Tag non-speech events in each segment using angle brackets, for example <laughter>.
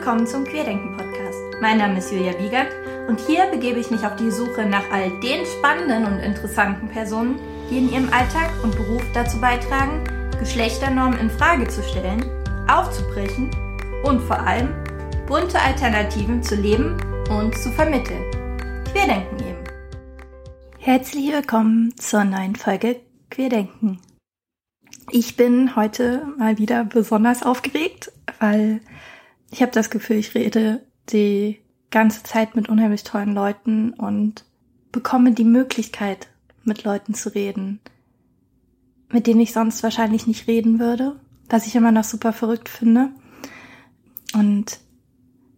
willkommen zum Querdenken Podcast. Mein Name ist Julia Wiegert und hier begebe ich mich auf die Suche nach all den spannenden und interessanten Personen, die in ihrem Alltag und Beruf dazu beitragen, Geschlechternormen in Frage zu stellen, aufzubrechen und vor allem bunte Alternativen zu leben und zu vermitteln. Querdenken eben. Herzlich willkommen zur neuen Folge Querdenken. Ich bin heute mal wieder besonders aufgeregt, weil ich habe das Gefühl, ich rede die ganze Zeit mit unheimlich tollen Leuten und bekomme die Möglichkeit, mit Leuten zu reden, mit denen ich sonst wahrscheinlich nicht reden würde, was ich immer noch super verrückt finde. Und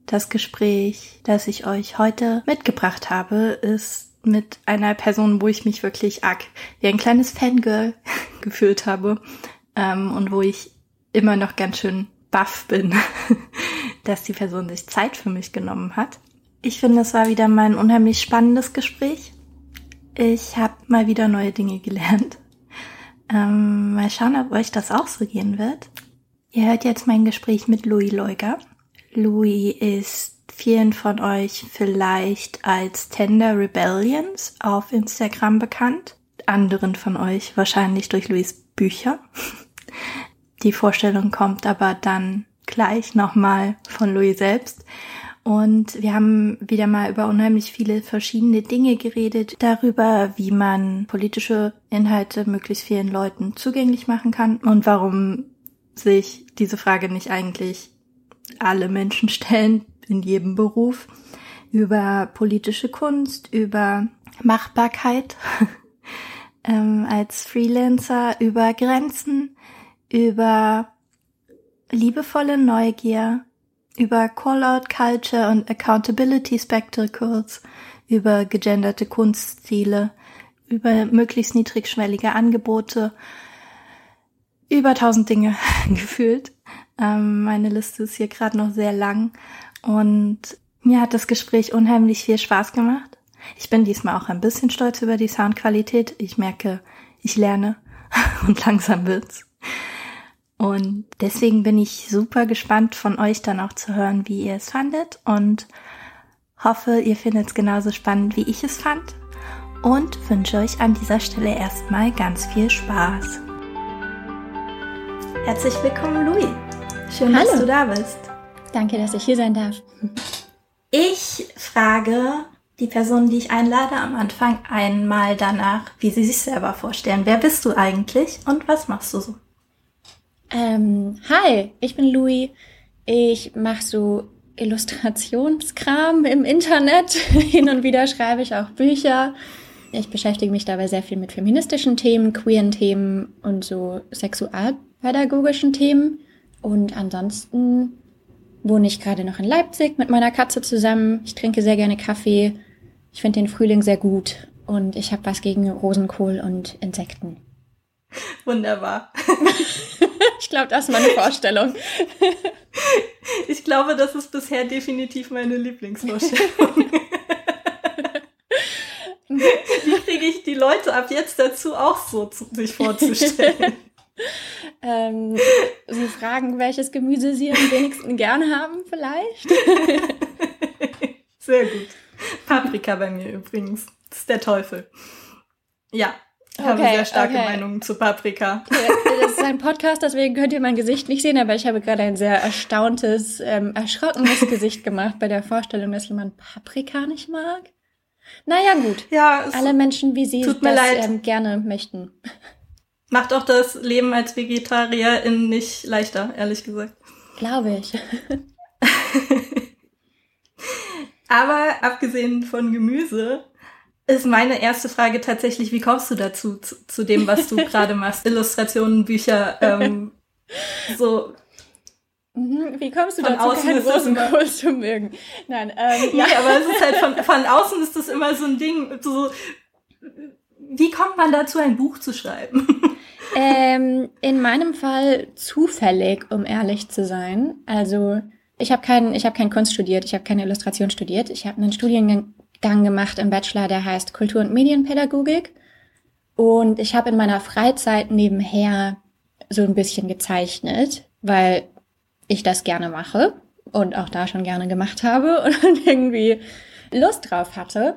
das Gespräch, das ich euch heute mitgebracht habe, ist mit einer Person, wo ich mich wirklich arg wie ein kleines Fangirl <laughs> gefühlt habe ähm, und wo ich immer noch ganz schön baff bin, <laughs> dass die Person sich Zeit für mich genommen hat. Ich finde, es war wieder mal ein unheimlich spannendes Gespräch. Ich habe mal wieder neue Dinge gelernt. <laughs> Ähm, mal schauen, ob euch das auch so gehen wird. Ihr hört jetzt mein Gespräch mit Louis Leuger. Louis ist vielen von euch vielleicht als Tender Rebellions auf Instagram bekannt. Anderen von euch wahrscheinlich durch Louis Bücher. <laughs> Die Vorstellung kommt aber dann gleich nochmal von Louis selbst. Und wir haben wieder mal über unheimlich viele verschiedene Dinge geredet, darüber, wie man politische Inhalte möglichst vielen Leuten zugänglich machen kann und warum sich diese Frage nicht eigentlich alle Menschen <laughs> stellen in jedem Beruf, über politische Kunst, über Machbarkeit <laughs> ähm, als Freelancer, über Grenzen, über liebevolle Neugier, über Call-out Culture und Accountability Spectacles, über gegenderte Kunststile, über möglichst niedrigschwellige Angebote, über tausend Dinge <laughs> gefühlt. Ähm, meine Liste ist hier gerade noch sehr lang und mir hat das Gespräch unheimlich viel Spaß gemacht. Ich bin diesmal auch ein bisschen stolz über die Soundqualität. Ich merke, ich lerne <laughs> und langsam wird's. Und deswegen bin ich super gespannt von euch dann auch zu hören, wie ihr es fandet und hoffe, ihr findet es genauso spannend, wie ich es fand und wünsche euch an dieser Stelle erstmal ganz viel Spaß. Herzlich willkommen, Louis. Schön, Hallo. dass du da bist. Danke, dass ich hier sein darf. Ich frage die Person, die ich einlade, am Anfang einmal danach, wie sie sich selber vorstellen. Wer bist du eigentlich und was machst du so? Ähm, hi, ich bin Louis. Ich mache so Illustrationskram im Internet. <laughs> Hin und wieder schreibe ich auch Bücher. Ich beschäftige mich dabei sehr viel mit feministischen Themen, queeren Themen und so sexualpädagogischen Themen. Und ansonsten wohne ich gerade noch in Leipzig mit meiner Katze zusammen. Ich trinke sehr gerne Kaffee. Ich finde den Frühling sehr gut und ich habe was gegen Rosenkohl und Insekten. <laughs> Wunderbar. <laughs> ich glaube, das ist meine Vorstellung. <laughs> ich glaube, das ist bisher definitiv meine Lieblingsvorstellung. Wie kriege ich die Leute ab jetzt dazu, auch so zu, sich vorzustellen? ähm, sie fragen, welches Gemüse sie am wenigsten gerne haben, vielleicht. Sehr gut. Paprika bei mir übrigens. Das ist der Teufel. Ja, ich habe sehr starke okay. Meinungen zu Paprika. Das <laughs> ist ein Podcast, deswegen könnt ihr mein Gesicht nicht sehen, aber ich habe gerade ein sehr erstauntes, ähm, erschrockenes <laughs> Gesicht gemacht bei der Vorstellung, dass jemand Paprika nicht mag. Naja, gut. Ja, Alle Menschen, wie sie das ähm, gerne möchten. Macht auch das Leben als Vegetarierin nicht leichter, ehrlich gesagt. Glaube ich. <laughs> aber abgesehen von Gemüse ist meine erste Frage tatsächlich, wie kommst du dazu, zu, zu dem, was du <laughs> gerade machst? Illustrationen, Bücher, ähm, <laughs> so. Mhm, wie kommst du von dazu, außen keinen Rosenkohl zu mögen? Nein, ähm, <laughs> ja. Nee, aber es ist halt von, von außen ist das immer so ein Ding, so, wie kommt man dazu, ein Buch zu schreiben? Ähm, in meinem Fall zufällig, um ehrlich zu sein. Also ich habe kein, ich hab kein Kunst studiert, ich habe keine Illustration studiert. Ich habe einen Studiengang gemacht im Bachelor, der heißt Kultur- und Medienpädagogik. Und ich habe in meiner Freizeit nebenher so ein bisschen gezeichnet, weil ich das gerne mache. und auch da schon gerne gemacht habe <laughs> und irgendwie Lust drauf hatte.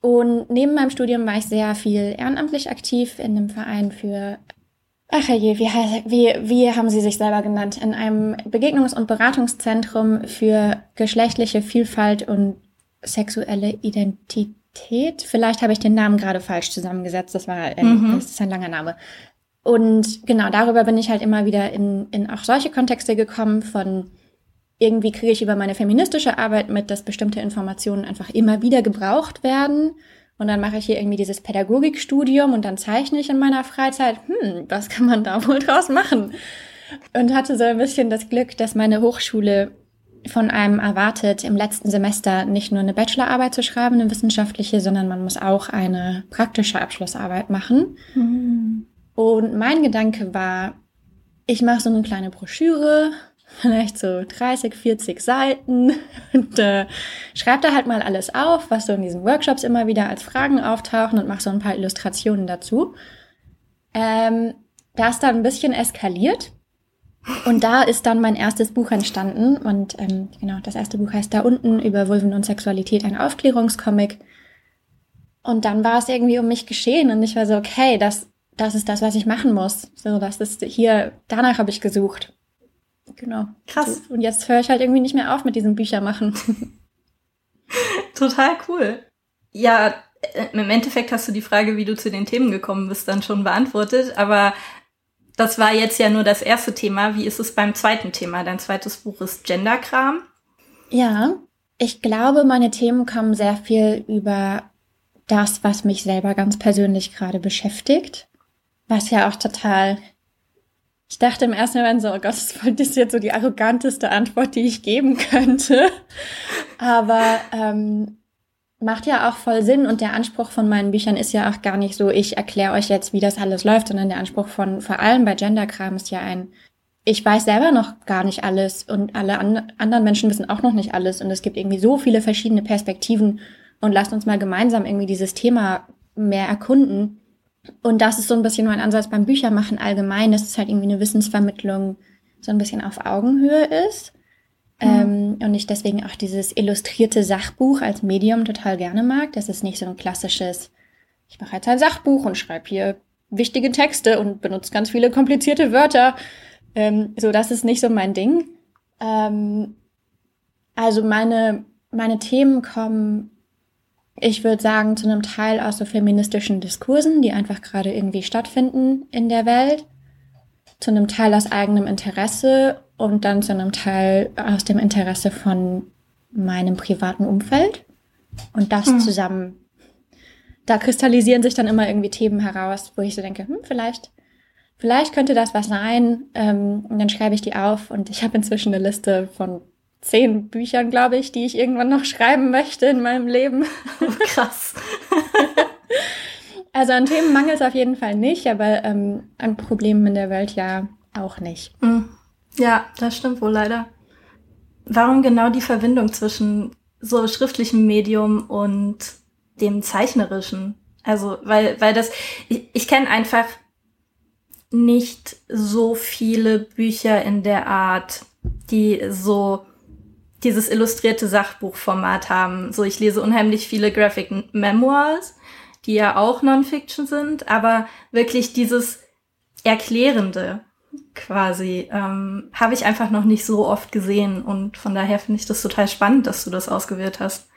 Und neben meinem Studium war ich sehr viel ehrenamtlich aktiv in einem Verein für, ach je, wie, wie, wie haben sie sich selber genannt, in einem Begegnungs- und Beratungszentrum für geschlechtliche Vielfalt und sexuelle Identität. Vielleicht habe ich den Namen gerade falsch zusammengesetzt, das war ein, mhm. das ist ein langer Name. Und genau darüber bin ich halt immer wieder in, in auch solche Kontexte gekommen von irgendwie kriege ich über meine feministische Arbeit mit, dass bestimmte Informationen einfach immer wieder gebraucht werden. Und dann mache ich hier irgendwie dieses Pädagogikstudium und dann zeichne ich in meiner Freizeit, hm, was kann man da wohl draus machen? Und hatte so ein bisschen das Glück, dass meine Hochschule von einem erwartet, im letzten Semester nicht nur eine Bachelorarbeit zu schreiben, eine wissenschaftliche, sondern man muss auch eine praktische Abschlussarbeit machen. Mhm. Und mein Gedanke war, ich mache so eine kleine Broschüre, <laughs> vielleicht so 30, 40 Seiten <laughs> und äh, schreib da halt mal alles auf, was so in diesen Workshops immer wieder als Fragen auftauchen und mach so ein paar Illustrationen dazu. Ähm, da ist dann ein bisschen eskaliert und da ist dann mein erstes Buch entstanden und ähm, genau, das erste Buch heißt da unten über Vulven und Sexualität, ein Aufklärungscomic. Und dann war es irgendwie um mich geschehen und ich war so, okay, das, das ist das, was ich machen muss. So, das ist hier, danach habe ich gesucht. Genau. Krass. Und jetzt höre ich halt irgendwie nicht mehr auf mit diesem Büchermachen. <laughs> Total cool. Ja, äh, im Endeffekt hast du die Frage, wie du zu den Themen gekommen bist, dann schon beantwortet. Aber das war jetzt ja nur das erste Thema. Wie ist es beim zweiten Thema? Dein zweites Buch ist Genderkram. Ja, ich glaube, meine Themen kommen sehr viel über das, was mich selber ganz persönlich gerade beschäftigt. Was ja auch total ich dachte im ersten Moment so, oh Gott, das <laughs> ist jetzt so die arroganteste Antwort, die ich geben könnte. Aber ähm, macht ja auch voll Sinn und der Anspruch von meinen Büchern ist ja auch gar nicht so, ich erkläre euch jetzt, wie das alles läuft, sondern der Anspruch von vor allem bei Genderkram ist ja ein, ich weiß selber noch gar nicht alles und alle an anderen Menschen wissen auch noch nicht alles und es gibt irgendwie so viele verschiedene Perspektiven und lasst uns mal gemeinsam irgendwie dieses Thema mehr erkunden. Und das ist so ein bisschen mein Ansatz beim Büchermachen allgemein, dass es halt irgendwie eine Wissensvermittlung so ein bisschen auf Augenhöhe ist. Mhm. Ähm, und ich deswegen auch dieses illustrierte Sachbuch als Medium total gerne mag. Das ist nicht so ein klassisches, ich mache jetzt ein Sachbuch und schreibe hier wichtige Texte und benutze ganz viele komplizierte Wörter. Ähm, so, das ist nicht so mein Ding. Ähm, also meine, meine Themen kommen ich würde sagen, zu einem Teil aus so feministischen Diskursen, die einfach gerade irgendwie stattfinden in der Welt, zu einem Teil aus eigenem Interesse und dann zu einem Teil aus dem Interesse von meinem privaten Umfeld. Und das hm. zusammen, da kristallisieren sich dann immer irgendwie Themen heraus, wo ich so denke, hm, vielleicht, vielleicht könnte das was sein. Ähm, und dann schreibe ich die auf und ich habe inzwischen eine Liste von zehn Büchern, glaube ich, die ich irgendwann noch <laughs> schreiben möchte in meinem Leben. Krass. <laughs> also an Themen mangelt es auf jeden Fall nicht, aber ähm, an Problemen in der Welt ja auch nicht. Hm. Ja, das stimmt wohl leider. Warum genau die Verbindung zwischen so schriftlichem Medium und dem zeichnerischen? Also, weil, weil das, ich, ich kenne einfach nicht so viele Bücher in der Art, die so dieses illustrierte Sachbuchformat haben. So, ich lese unheimlich viele Graphic Memoirs, die ja auch Non-Fiction sind, aber wirklich dieses Erklärende quasi ähm, habe ich einfach noch nicht so oft gesehen und von daher finde ich das total spannend, dass du das ausgewählt hast.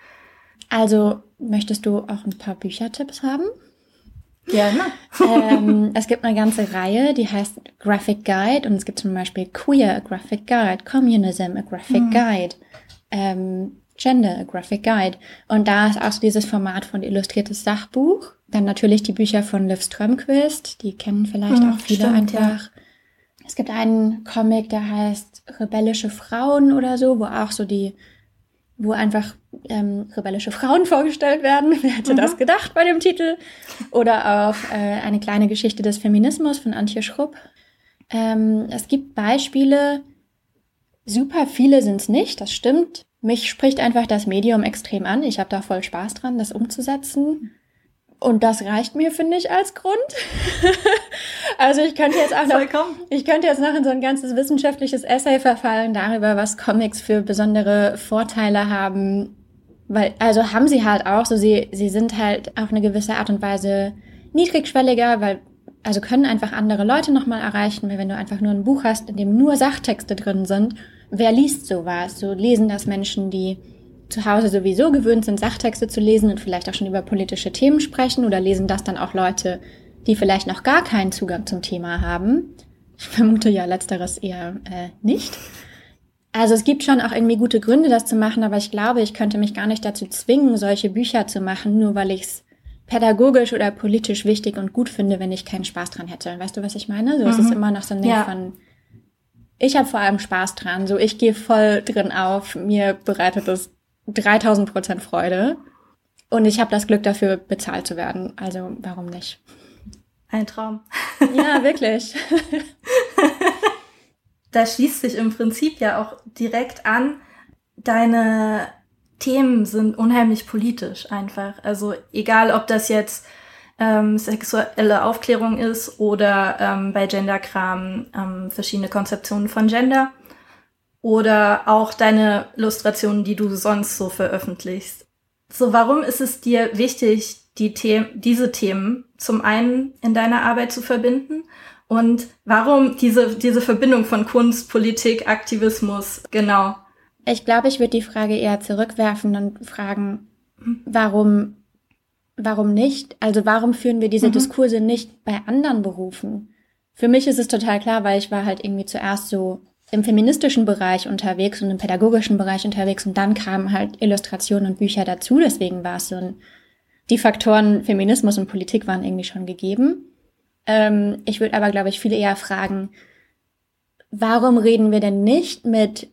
Also möchtest du auch ein paar Büchertipps haben? Gerne. ähm, es gibt eine ganze Reihe, die heißt Graphic Guide und es gibt zum Beispiel Queer, a Graphic Guide, Communism, a Graphic mhm. Guide, ähm, Gender, a Graphic Guide. Und da ist auch so dieses Format von illustriertes Sachbuch. Dann natürlich die Bücher von Liv Strömquist, die kennen vielleicht mhm, auch viele stimmt, einfach. Ja. Es gibt einen Comic, der heißt Rebellische Frauen oder so, wo auch so die wo einfach ähm, rebellische Frauen <laughs> vorgestellt werden. Wer hätte mhm. das gedacht bei dem Titel? Oder auch äh, eine kleine Geschichte des Feminismus von Antje Schrupp. Ähm, es gibt Beispiele, super viele sind es nicht, das stimmt. Mich spricht einfach das Medium extrem an. Ich habe da voll Spaß dran, das umzusetzen. Und das reicht mir, finde ich, als Grund. <laughs> Also ich könnte jetzt auch noch, ich könnte jetzt noch in so ein ganzes wissenschaftliches Essay verfallen darüber, was Comics für besondere Vorteile haben. Weil, also haben sie halt auch, so sie, sie sind halt auf eine gewisse Art und Weise niedrigschwelliger, weil, also können einfach andere Leute nochmal erreichen, weil wenn du einfach nur ein Buch hast, in dem nur Sachtexte drin sind, wer liest sowas? So lesen das Menschen, die zu Hause sowieso gewöhnt sind, Sachtexte zu lesen und vielleicht auch schon über politische Themen sprechen oder lesen das dann auch Leute, die vielleicht noch gar keinen Zugang zum Thema haben. Ich vermute ja letzteres eher äh, nicht. Also es gibt schon auch irgendwie gute Gründe, das zu machen, aber ich glaube, ich könnte mich gar nicht dazu zwingen, solche Bücher zu machen, nur weil ich es pädagogisch oder politisch wichtig und gut finde, wenn ich keinen Spaß dran hätte. Weißt du, was ich meine? So mhm. es ist immer noch so ein Ding ja. von, ich habe vor allem Spaß dran. So ich gehe voll drin auf. Mir bereitet es 3000 Prozent Freude. Und ich habe das Glück dafür, bezahlt zu werden. Also warum nicht? Ein Traum. Ja, <laughs> wirklich. da schließt sich im Prinzip ja auch direkt an, deine Themen sind unheimlich politisch einfach. Also egal, ob das jetzt ähm, sexuelle Aufklärung ist oder ähm, bei Genderkram ähm, verschiedene Konzeptionen von Gender oder auch deine Illustrationen, die du sonst so veröffentlichst. So, warum ist es dir wichtig, die The diese Themen zum einen in deiner Arbeit zu verbinden und warum diese, diese Verbindung von Kunst, Politik, Aktivismus, genau? Ich glaube, ich würde die Frage eher zurückwerfen und fragen, warum, warum nicht? Also warum führen wir diese mhm. Diskurse nicht bei anderen Berufen? Für mich ist es total klar, weil ich war halt irgendwie zuerst so im feministischen Bereich unterwegs und im pädagogischen Bereich unterwegs und dann kamen halt Illustrationen und Bücher dazu. Deswegen war es so ein, die Faktoren Feminismus und Politik waren irgendwie schon gegeben. Ähm, ich würde aber, glaube ich, viele eher fragen, warum reden wir denn nicht mit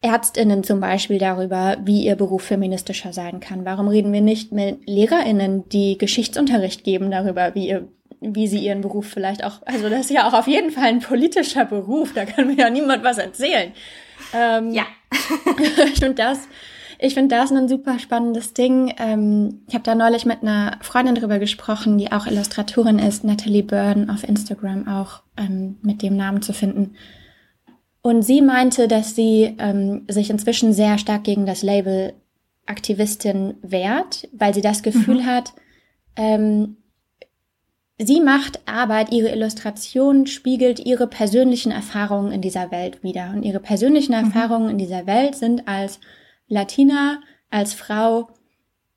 Ärztinnen zum Beispiel darüber, wie ihr Beruf feministischer sein kann? Warum reden wir nicht mit Lehrerinnen, die Geschichtsunterricht geben, darüber, wie ihr wie sie ihren Beruf vielleicht auch, also das ist ja auch auf jeden Fall ein politischer Beruf, da kann mir ja niemand was erzählen. Ähm, ja. <laughs> ich finde das, ich finde das ein super spannendes Ding. Ähm, ich habe da neulich mit einer Freundin drüber gesprochen, die auch Illustratorin ist, Natalie Byrne auf Instagram auch ähm, mit dem Namen zu finden. Und sie meinte, dass sie ähm, sich inzwischen sehr stark gegen das Label Aktivistin wehrt, weil sie das Gefühl mhm. hat, ähm, Sie macht Arbeit, ihre Illustration spiegelt ihre persönlichen Erfahrungen in dieser Welt wieder. Und ihre persönlichen mhm. Erfahrungen in dieser Welt sind als Latina, als Frau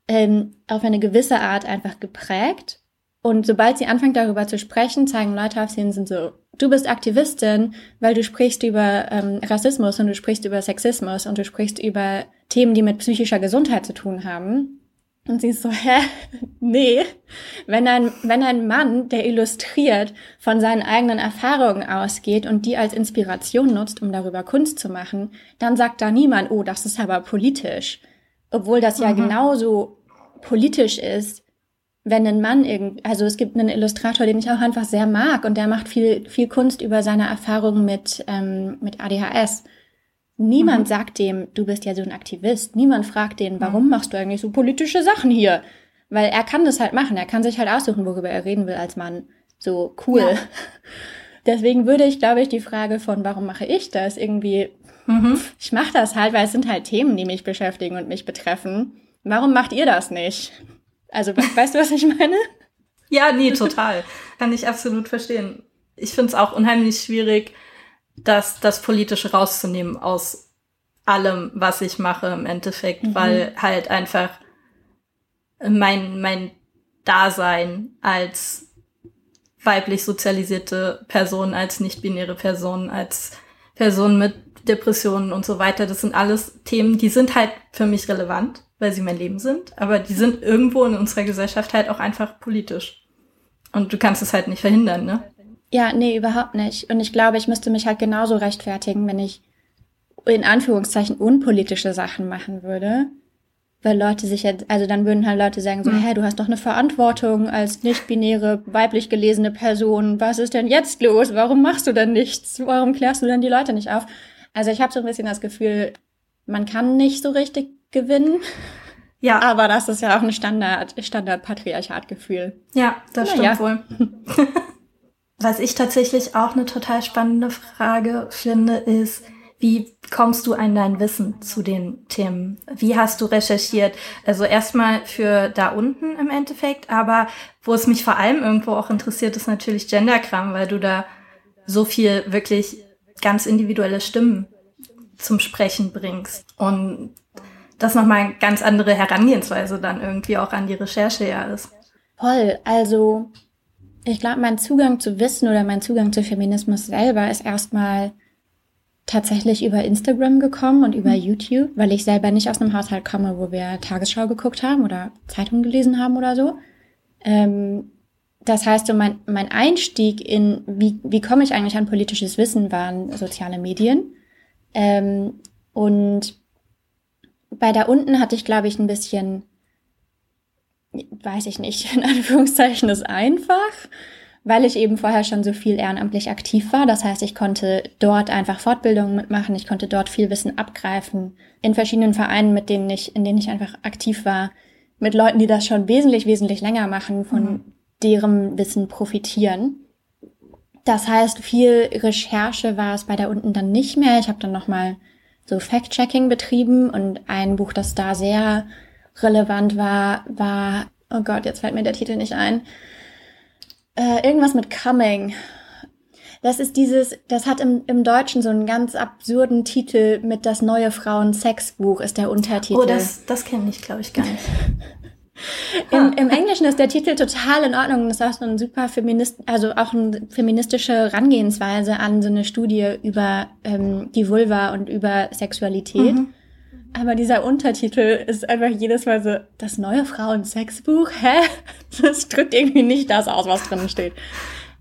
ähm, auf eine gewisse Art einfach geprägt. Und sobald sie anfängt darüber zu sprechen, zeigen Leute auf sie und sind so, du bist Aktivistin, weil du sprichst über ähm, Rassismus und du sprichst über Sexismus und du sprichst über Themen, die mit psychischer Gesundheit zu tun haben. Und sie ist so, hä? <laughs> Nee. Wenn ein, wenn ein Mann, der illustriert, von seinen eigenen Erfahrungen ausgeht und die als Inspiration nutzt, um darüber Kunst zu machen, dann sagt da niemand, oh, das ist aber politisch. Obwohl das ja mhm. genauso politisch ist, wenn ein Mann irgend, also es gibt einen Illustrator, den ich auch einfach sehr mag und der macht viel, viel Kunst über seine Erfahrungen mit, ähm, mit ADHS. Niemand mhm. sagt dem, du bist ja so ein Aktivist. Niemand fragt den, warum mhm. machst du eigentlich so politische Sachen hier? Weil er kann das halt machen. Er kann sich halt aussuchen, worüber er reden will als Mann. So cool. Ja. <laughs> Deswegen würde ich, glaube ich, die Frage von, warum mache ich das, irgendwie, mhm. ich mache das halt, weil es sind halt Themen, die mich beschäftigen und mich betreffen. Warum macht ihr das nicht? Also, weißt du, was ich meine? <laughs> Ja, nee, total. Kann ich absolut verstehen. Ich finde es auch unheimlich schwierig, das, das Politische rauszunehmen aus allem, was ich mache im Endeffekt, mhm. weil halt einfach mein, mein Dasein als weiblich sozialisierte Person, als nicht-binäre Person, als Person mit Depressionen und so weiter, das sind alles Themen, die sind halt für mich relevant, weil sie mein Leben sind, aber die sind irgendwo in unserer Gesellschaft halt auch einfach politisch. Und du kannst es halt nicht verhindern, ne? Ja, nee, überhaupt nicht. Und ich glaube, ich müsste mich halt genauso rechtfertigen, wenn ich in Anführungszeichen unpolitische Sachen machen würde. Weil Leute sich jetzt, also dann würden halt Leute sagen so, mhm. hä, du hast doch eine Verantwortung als nicht-binäre, weiblich gelesene Person. Was ist denn jetzt los? Warum machst du denn nichts? Warum klärst du denn die Leute nicht auf? Also ich habe so ein bisschen das Gefühl, man kann nicht so richtig gewinnen. Ja. Aber das ist ja auch ein Standard, Standard-Patriarchat-Gefühl. Ja, das Na, stimmt wohl. <laughs> was ich tatsächlich auch eine total spannende Frage finde, ist, wie kommst du an dein Wissen zu den Themen? Wie hast du recherchiert? Also erstmal für da unten im Endeffekt, aber wo es mich vor allem irgendwo auch interessiert, ist natürlich Genderkram, weil du da so viel wirklich ganz individuelle Stimmen zum Sprechen bringst. Und das nochmal eine ganz andere Herangehensweise dann irgendwie auch an die Recherche ja ist. Voll. Also ich glaube, mein Zugang zu Wissen oder mein Zugang zu Feminismus selber ist erstmal tatsächlich über Instagram gekommen und über mhm. YouTube, weil ich selber nicht aus einem Haushalt komme, wo wir Tagesschau geguckt haben oder Zeitung gelesen haben oder so. Ähm, das heißt, so mein, mein Einstieg in, wie, wie komme ich eigentlich an politisches Wissen, waren soziale Medien. Ähm, und bei da unten hatte ich, glaube ich, ein bisschen, weiß ich nicht, <laughs> in Anführungszeichen ist einfach, weil ich eben vorher schon so viel ehrenamtlich aktiv war. Das heißt, ich konnte dort einfach Fortbildungen mitmachen, ich konnte dort viel Wissen abgreifen, in verschiedenen Vereinen, mit denen ich, in denen ich einfach aktiv war, mit Leuten, die das schon wesentlich, wesentlich länger machen, von mhm. Deren Wissen profitieren. Das heißt, viel Recherche war es bei da unten dann nicht mehr. Ich habe dann nochmal so Fact-Checking betrieben und ein Buch, das da sehr relevant war, war, oh Gott, jetzt fällt mir der Titel nicht ein, äh, irgendwas mit Coming. Das ist dieses, das hat im, im Deutschen so einen ganz absurden Titel mit das neue Frauen-Sex-Buch ist der Untertitel. Oh, das, das kenne ich, glaube ich, gar nicht. <laughs> Im, Im Englischen ist der Titel total in Ordnung. Das ist auch so ein super Feminist, also auch eine feministische Herangehensweise an so eine Studie über ähm, die Vulva und über Sexualität. Mhm. Aber dieser Untertitel ist einfach jedes Mal so, das neue Frauen-Sexbuch? Hä? Das drückt irgendwie nicht das aus, was drin steht.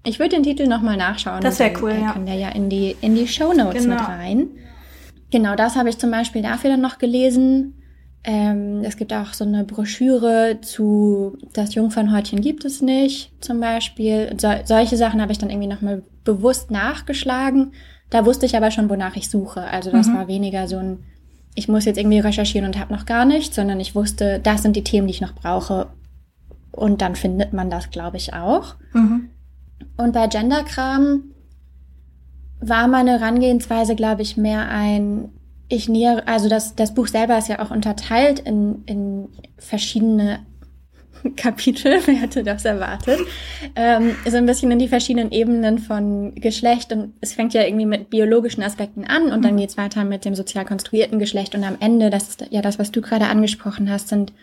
Ich würde den Titel nochmal nachschauen. Das wäre cool, ja. Kann der ja in die, in die Show Notes genau. mit rein. Genau, das habe ich zum Beispiel dafür dann noch gelesen. Ähm, es gibt auch so eine Broschüre zu Das Jungfernhäutchen gibt es nicht, zum Beispiel. So, solche Sachen habe ich dann irgendwie nochmal bewusst nachgeschlagen. Da wusste ich aber schon, wonach ich suche. Also das mhm. war weniger so ein, ich muss jetzt irgendwie recherchieren und habe noch gar nichts, sondern ich wusste, das sind die Themen, die ich noch brauche. Und dann findet man das, glaube ich, auch. Mhm. Und bei Genderkram war meine Herangehensweise, glaube ich, mehr ein, ich nähere, also das, das Buch selber ist ja auch unterteilt in, in verschiedene <laughs> Kapitel, wer hätte das erwartet, ähm, so ein bisschen in die verschiedenen Ebenen von Geschlecht und es fängt ja irgendwie mit biologischen Aspekten an und dann mhm. geht's weiter mit dem sozial konstruierten Geschlecht und am Ende, das ist ja das, was du gerade angesprochen hast, sind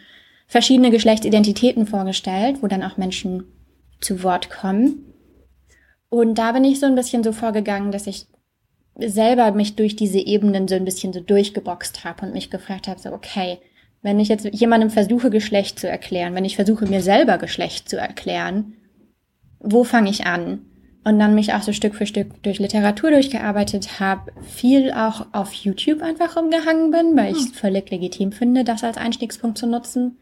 verschiedene Geschlechtsidentitäten vorgestellt, wo dann auch Menschen zu Wort kommen. Und da bin ich so ein bisschen so vorgegangen, dass ich selber mich durch diese Ebenen so ein bisschen so durchgeboxt habe und mich gefragt habe, so, okay, wenn ich jetzt jemandem versuche, Geschlecht zu erklären, wenn ich versuche, mir selber Geschlecht zu erklären, wo fange ich an? Und dann mich auch so Stück für Stück durch Literatur durchgearbeitet habe, viel auch auf YouTube einfach rumgehangen bin, weil ich es hm. völlig legitim finde, das als Einstiegspunkt zu nutzen.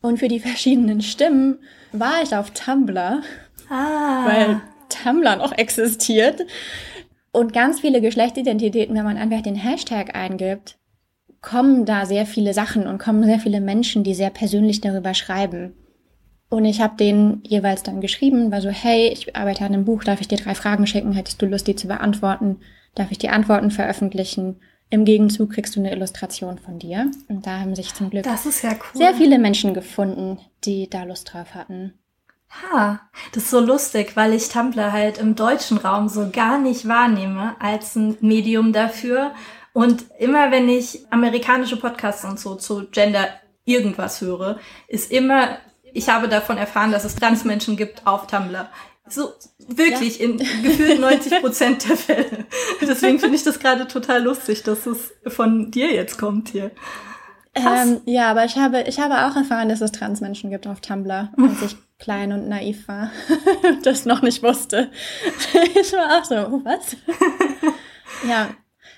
Und für die <laughs> verschiedenen Stimmen war ich auf Tumblr, ah. weil Tumblr noch existiert und ganz viele Geschlechtsidentitäten, wenn man einfach den Hashtag eingibt, kommen da sehr viele Sachen und kommen sehr viele Menschen, die sehr persönlich darüber schreiben. Und ich habe denen jeweils dann geschrieben, war so, hey, ich arbeite an einem Buch, darf ich dir drei Fragen schicken? Hättest du Lust, die zu beantworten? Darf ich die Antworten veröffentlichen? Im Gegenzug kriegst du eine Illustration von dir. Und da haben sich zum Glück ja cool. sehr viele Menschen gefunden, die da Lust drauf hatten. Ha, das ist so lustig, weil ich Tumblr halt im deutschen Raum so gar nicht wahrnehme als ein Medium dafür. Und immer wenn ich amerikanische Podcasts und so zu Gender irgendwas höre, ist immer, ich habe davon erfahren, dass es Transmenschen gibt auf Tumblr. So, wirklich, ja. in gefühlt 90 Prozent der Fälle. Deswegen finde ich das gerade total lustig, dass es von dir jetzt kommt hier. Ähm, ja, aber ich habe, ich habe auch erfahren, dass es Transmenschen gibt auf Tumblr, als ich klein und naiv war <laughs> und das noch nicht wusste. <laughs> ich war auch so, oh, was? <laughs> ja,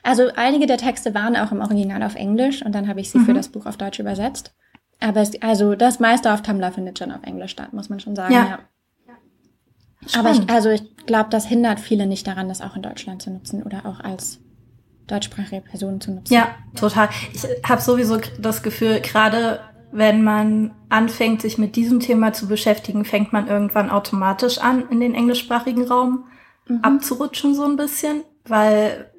also einige der Texte waren auch im Original auf Englisch und dann habe ich sie mhm. für das Buch auf Deutsch übersetzt. Aber es, also das meiste auf Tumblr findet schon auf Englisch statt, muss man schon sagen. Ja. ja. Aber ich, also ich glaube, das hindert viele nicht daran, das auch in Deutschland zu nutzen oder auch als deutschsprachige Personen zu nutzen. Ja, total. Ich habe sowieso das Gefühl, gerade wenn man anfängt, sich mit diesem Thema zu beschäftigen, fängt man irgendwann automatisch an, in den englischsprachigen Raum mhm. abzurutschen so ein bisschen, weil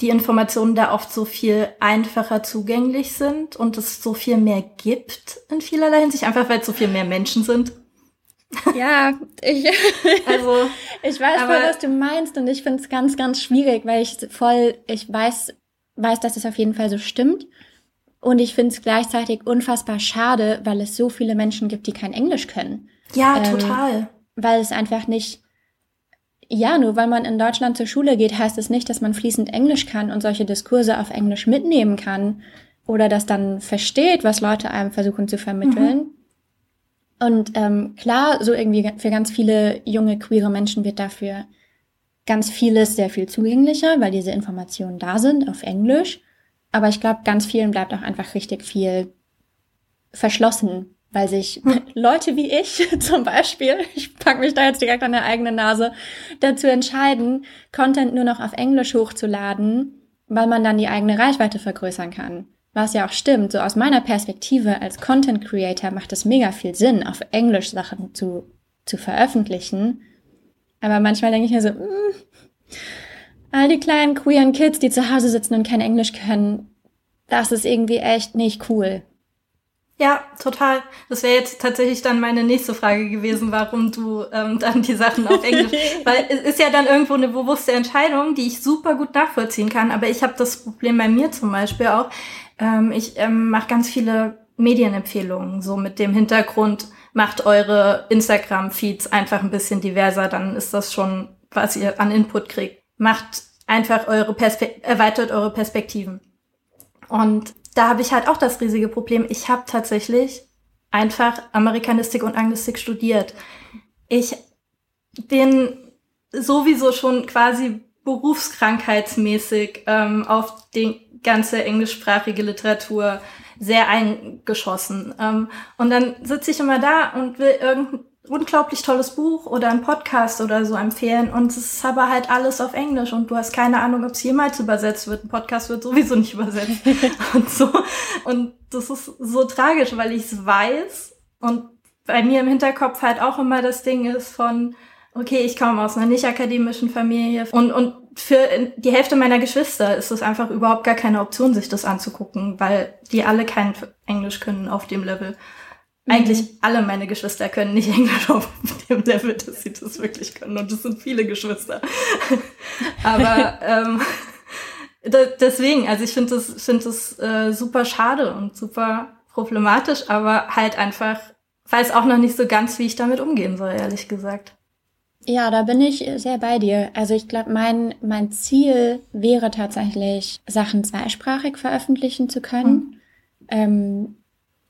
die Informationen da oft so viel einfacher zugänglich sind und es so viel mehr gibt in vielerlei Hinsicht, einfach weil es so viel mehr Menschen sind. Ja, ich, <laughs> also, ich weiß voll, was du meinst und ich finde es ganz, ganz schwierig, weil ich voll, ich weiß, weiß, dass es auf jeden Fall so stimmt. Und ich finde es gleichzeitig unfassbar schade, weil es so viele Menschen gibt, die kein Englisch können. Ja, ähm, total. Weil es einfach nicht, ja, nur weil man in Deutschland zur Schule geht, heißt es nicht, dass man fließend Englisch kann und solche Diskurse auf Englisch mitnehmen kann oder das dann versteht, was Leute einem versuchen zu vermitteln. Mhm. Und ähm, klar, so irgendwie für ganz viele junge queere Menschen wird dafür ganz vieles sehr viel zugänglicher, weil diese Informationen da sind auf Englisch. Aber ich glaube, ganz vielen bleibt auch einfach richtig viel verschlossen, weil sich hm. <laughs> Leute wie ich <laughs> zum Beispiel, ich pack mich da jetzt direkt an der eigenen Nase, dazu entscheiden, Content nur noch auf Englisch hochzuladen, weil man dann die eigene Reichweite vergrößern kann. Was ja auch stimmt, so aus meiner Perspektive als Content Creator macht es mega viel Sinn, auf Englisch Sachen zu, zu veröffentlichen. Aber manchmal denke ich mir so, mm, all die kleinen queeren Kids, die zu Hause sitzen und kein Englisch können, das ist irgendwie echt nicht cool. Ja, total. Das wäre jetzt tatsächlich dann meine nächste Frage gewesen, warum du ähm, dann die Sachen auf Englisch. <laughs> Weil es ist ja dann irgendwo eine bewusste Entscheidung, die ich super gut nachvollziehen kann. Aber ich habe das Problem bei mir zum Beispiel auch. Ähm, ich ähm, mache ganz viele Medienempfehlungen, so mit dem Hintergrund, macht eure Instagram-Feeds einfach ein bisschen diverser, dann ist das schon, was ihr an Input kriegt. Macht einfach eure Perspe erweitert eure Perspektiven. Und da habe ich halt auch das riesige Problem. Ich habe tatsächlich einfach Amerikanistik und Anglistik studiert. Ich bin sowieso schon quasi berufskrankheitsmäßig ähm, auf die ganze englischsprachige Literatur sehr eingeschossen. Ähm, und dann sitze ich immer da und will irgendein unglaublich tolles Buch oder ein Podcast oder so empfehlen und es ist aber halt alles auf Englisch und du hast keine Ahnung, ob es jemals übersetzt wird. Ein Podcast wird sowieso nicht übersetzt <laughs> und so. Und das ist so tragisch, weil ich es weiß und bei mir im Hinterkopf halt auch immer das Ding ist von, okay, ich komme aus einer nicht akademischen Familie und, und für die Hälfte meiner Geschwister ist es einfach überhaupt gar keine Option, sich das anzugucken, weil die alle kein Englisch können auf dem Level. Eigentlich mhm. alle meine Geschwister können nicht Englisch auf dem Level, dass sie das wirklich können. Und es sind viele Geschwister. <laughs> Aber <laughs> ähm, deswegen, also ich finde das, find das äh, super schade und super problematisch, aber halt einfach weiß auch noch nicht so ganz, wie ich damit umgehen soll, ehrlich gesagt. Ja, da bin ich sehr bei dir. Also ich glaube, mein, mein Ziel wäre tatsächlich, Sachen zweisprachig veröffentlichen zu können. Mhm. Ähm,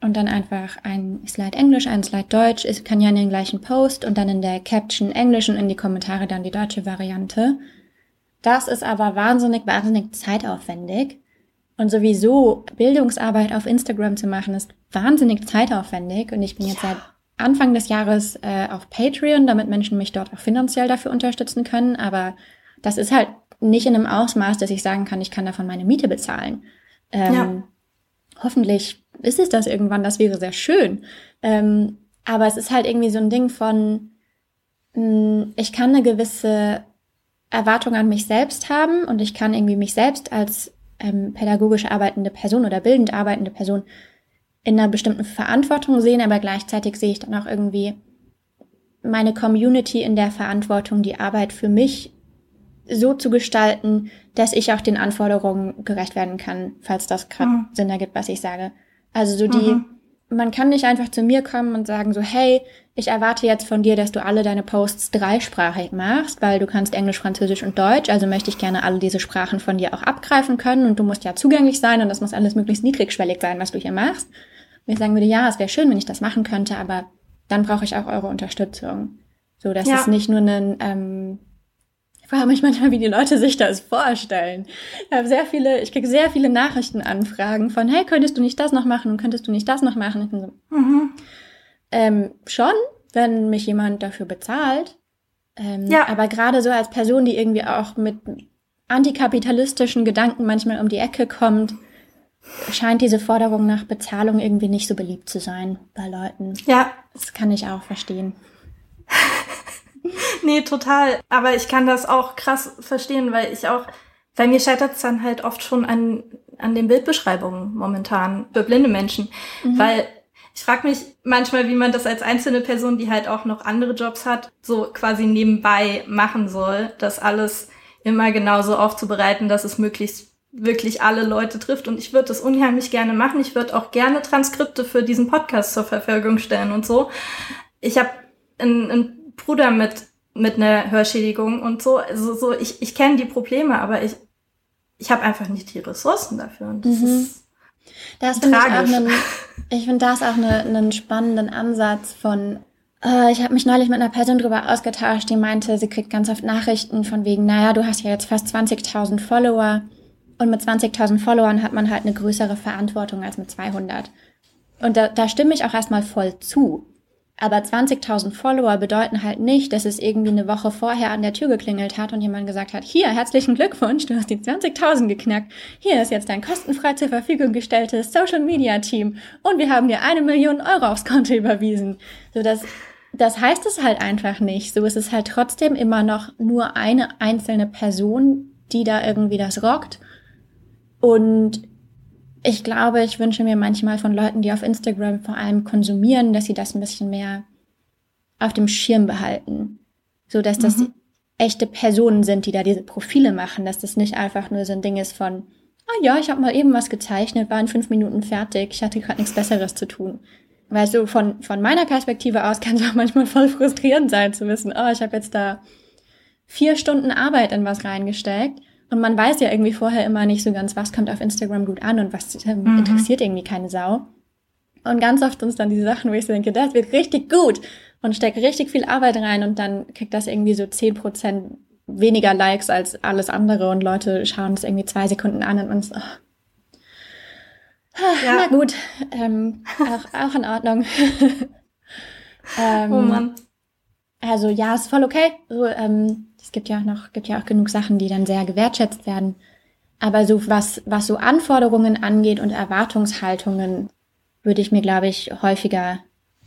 und dann einfach ein Slide Englisch, ein Slide Deutsch. Es kann ja in den gleichen Post und dann in der Caption Englisch und in die Kommentare dann die deutsche Variante. Das ist aber wahnsinnig, wahnsinnig zeitaufwendig. Und sowieso Bildungsarbeit auf Instagram zu machen, ist wahnsinnig zeitaufwendig. Und ich bin jetzt seit Anfang des Jahres äh, auf Patreon, damit Menschen mich dort auch finanziell dafür unterstützen können. Aber das ist halt nicht in einem Ausmaß, dass ich sagen kann, ich kann davon meine Miete bezahlen. Ähm, ja. Hoffentlich ist es das irgendwann, das wäre sehr schön. Ähm, aber es ist halt irgendwie so ein Ding von, mh, hm, ich kann eine gewisse Erwartung an mich selbst haben und ich kann irgendwie mich selbst als ähm, pädagogisch arbeitende Person oder bildend arbeitende Person in einer bestimmten Verantwortung sehen, aber gleichzeitig sehe ich dann auch irgendwie meine Community in der Verantwortung, die Arbeit für mich so zu gestalten, dass ich auch den Anforderungen gerecht werden kann, falls das gerade mhm. Sinn ergibt, was ich sage. Also so die, mhm. man kann nicht einfach zu mir kommen und sagen so, hey, ich erwarte jetzt von dir, dass du alle deine Posts dreisprachig machst, weil du kannst Englisch, Französisch und Deutsch, also möchte ich gerne alle diese Sprachen von dir auch abgreifen können und du musst ja zugänglich sein und das muss alles möglichst niedrigschwellig sein, was du hier machst. Und ich sagen würde, ja, es wäre schön, wenn ich das machen könnte, aber dann brauche ich auch eure Unterstützung. So, dass ja. es nicht nur ein ähm, frage mich manchmal, wie die Leute sich das vorstellen. Ich habe sehr viele, ich kriege sehr viele Nachrichtenanfragen von, hey, könntest du nicht das noch machen und könntest du nicht das noch machen? Ich bin so, mhm. ähm, schon, wenn mich jemand dafür bezahlt. Ähm, ja. Aber gerade so als Person, die irgendwie auch mit antikapitalistischen Gedanken manchmal um die Ecke kommt, scheint diese Forderung nach Bezahlung irgendwie nicht so beliebt zu sein bei Leuten. Ja. Das kann ich auch verstehen. <laughs> <laughs> nee, total. Aber ich kann das auch krass verstehen, weil ich auch, bei mir scheitert es dann halt oft schon an, an den Bildbeschreibungen momentan für blinde Menschen. Mhm. Weil ich frage mich manchmal, wie man das als einzelne Person, die halt auch noch andere Jobs hat, so quasi nebenbei machen soll, das alles immer genauso aufzubereiten, dass es möglichst wirklich alle Leute trifft. Und ich würde das unheimlich gerne machen. Ich würde auch gerne Transkripte für diesen Podcast zur Verfügung stellen und so. Ich habe einen, einen Bruder mit mit einer Hörschädigung und so. Also so, ich, ich kenne die Probleme, aber ich, ich habe einfach nicht die Ressourcen dafür. Und das mhm. ist das finde ich auch einen, ich finde das auch eine, einen spannenden Ansatz von äh, ich habe mich neulich mit einer Person drüber ausgetauscht, die meinte, sie kriegt ganz oft Nachrichten von wegen, naja, du hast ja jetzt fast 20.000 Follower und mit 20.000 Followern hat man halt eine größere Verantwortung als mit 200. Und da, da stimme ich auch erstmal voll zu. Aber 20.000 Follower bedeuten halt nicht, dass es irgendwie eine Woche vorher an der Tür geklingelt hat und jemand gesagt hat, hier, herzlichen Glückwunsch, du hast die 20.000 geknackt. Hier ist jetzt dein kostenfrei zur Verfügung gestelltes Social Media Team und wir haben dir eine Million Euro aufs Konto überwiesen. So, das, das heißt es halt einfach nicht. So ist es halt trotzdem immer noch nur eine einzelne Person, die da irgendwie das rockt. Und ich glaube, ich wünsche mir manchmal von Leuten, die auf Instagram vor allem konsumieren, dass sie das ein bisschen mehr auf dem Schirm behalten. So dass das mhm. echte Personen sind, die da diese Profile machen, dass das nicht einfach nur so ein Ding ist von, ah ja, ich habe mal eben was gezeichnet, war in fünf Minuten fertig, ich hatte gerade nichts Besseres zu tun. Weil so von, von meiner Perspektive aus kann es auch manchmal voll frustrierend sein zu wissen, oh, ich habe jetzt da vier Stunden Arbeit in was reingesteckt und man weiß ja irgendwie vorher immer nicht so ganz, was kommt auf Instagram gut an und was äh, mhm. interessiert irgendwie keine Sau. Und ganz oft sind es dann diese Sachen, wo ich so denke, das wird richtig gut und stecke richtig viel Arbeit rein und dann kriegt das irgendwie so zehn Prozent weniger Likes als alles andere und Leute schauen es irgendwie zwei Sekunden an und man so, oh. ja. na gut, ähm, auch, auch in Ordnung. <laughs> ähm, oh Mann. Also ja, ist voll okay. So, ähm, es gibt ja auch noch, gibt ja auch genug Sachen, die dann sehr gewertschätzt werden. Aber so was, was so Anforderungen angeht und Erwartungshaltungen, würde ich mir, glaube ich, häufiger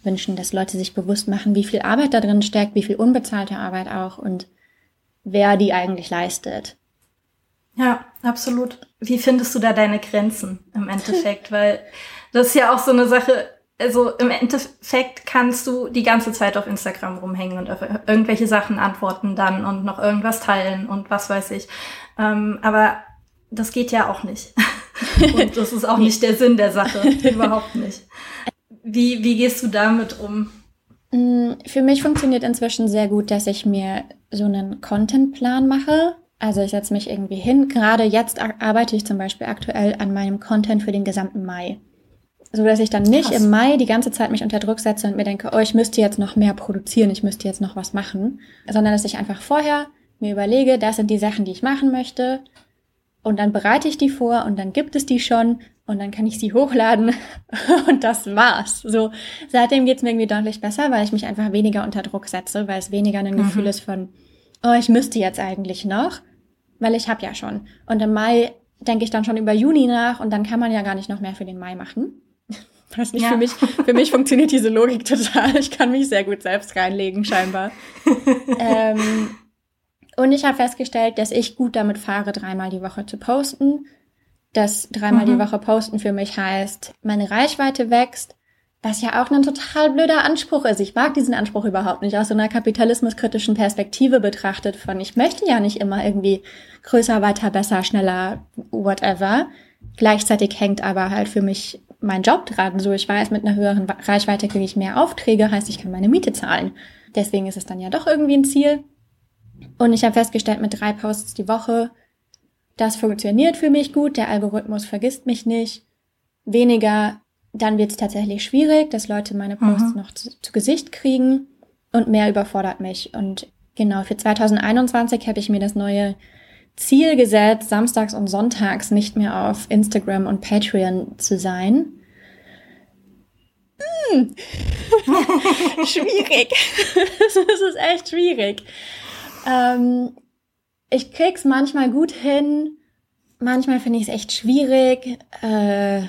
wünschen, dass Leute sich bewusst machen, wie viel Arbeit da drin steckt, wie viel unbezahlte Arbeit auch und wer die eigentlich leistet. Ja, absolut. Wie findest du da deine Grenzen im Endeffekt? Weil das ist ja auch so eine Sache, also im Endeffekt kannst du die ganze Zeit auf Instagram rumhängen und auf irgendwelche Sachen antworten dann und noch irgendwas teilen und was weiß ich. Ähm, aber das geht ja auch nicht. <laughs> und das ist auch nicht der Sinn der Sache. <laughs> Überhaupt nicht. Wie, wie gehst du damit um? Mm, für mich funktioniert inzwischen sehr gut, dass ich mir so einen Contentplan mache. Also ich setze mich irgendwie hin. Gerade jetzt arbeite ich zum Beispiel aktuell an meinem Content für den gesamten Mai so dass ich dann nicht Krass. im Mai die ganze Zeit mich unter Druck setze und mir denke, oh, ich müsste jetzt noch mehr produzieren, ich müsste jetzt noch was machen, sondern dass ich einfach vorher mir überlege, das sind die Sachen, die ich machen möchte und dann bereite ich die vor und dann gibt es die schon und dann kann ich sie hochladen <laughs> und das war's. So, seitdem geht's mir irgendwie deutlich besser, weil ich mich einfach weniger unter Druck setze, weil es weniger ein mhm. Gefühl ist von, oh, ich müsste jetzt eigentlich noch, weil ich habe ja schon. Und im Mai denke ich dann schon über Juni nach und dann kann man ja gar nicht noch mehr für den Mai machen. Weiß nicht, ja. für mich, für mich funktioniert diese Logik total. Ich kann mich sehr gut selbst reinlegen, scheinbar. <laughs> ähm, und ich habe festgestellt, dass ich gut damit fahre, dreimal die Woche zu posten. Dass dreimal mhm. die Woche posten für mich heißt, meine Reichweite wächst, was ja auch ein total blöder Anspruch ist. Ich mag diesen Anspruch überhaupt nicht aus so einer kapitalismuskritischen Perspektive betrachtet von, ich möchte ja nicht immer irgendwie größer, weiter, besser, schneller, whatever. Gleichzeitig hängt aber halt für mich mein Job dran. So, ich weiß, mit einer höheren Reichweite kriege ich mehr Aufträge, heißt, ich kann meine Miete zahlen. Deswegen ist es dann ja doch irgendwie ein Ziel. Und ich habe festgestellt, mit drei Posts die Woche, das funktioniert für mich gut, der Algorithmus vergisst mich nicht. Weniger, dann wird es tatsächlich schwierig, dass Leute meine Posts mhm. noch zu, zu Gesicht kriegen und mehr überfordert mich. Und genau, für 2021 habe ich mir das neue Ziel gesetzt, samstags und sonntags nicht mehr auf Instagram und Patreon zu sein. Hm. <laughs> schwierig. <laughs> das ist echt schwierig. Ähm, ich krieg's manchmal gut hin, manchmal finde ich es echt schwierig. Äh,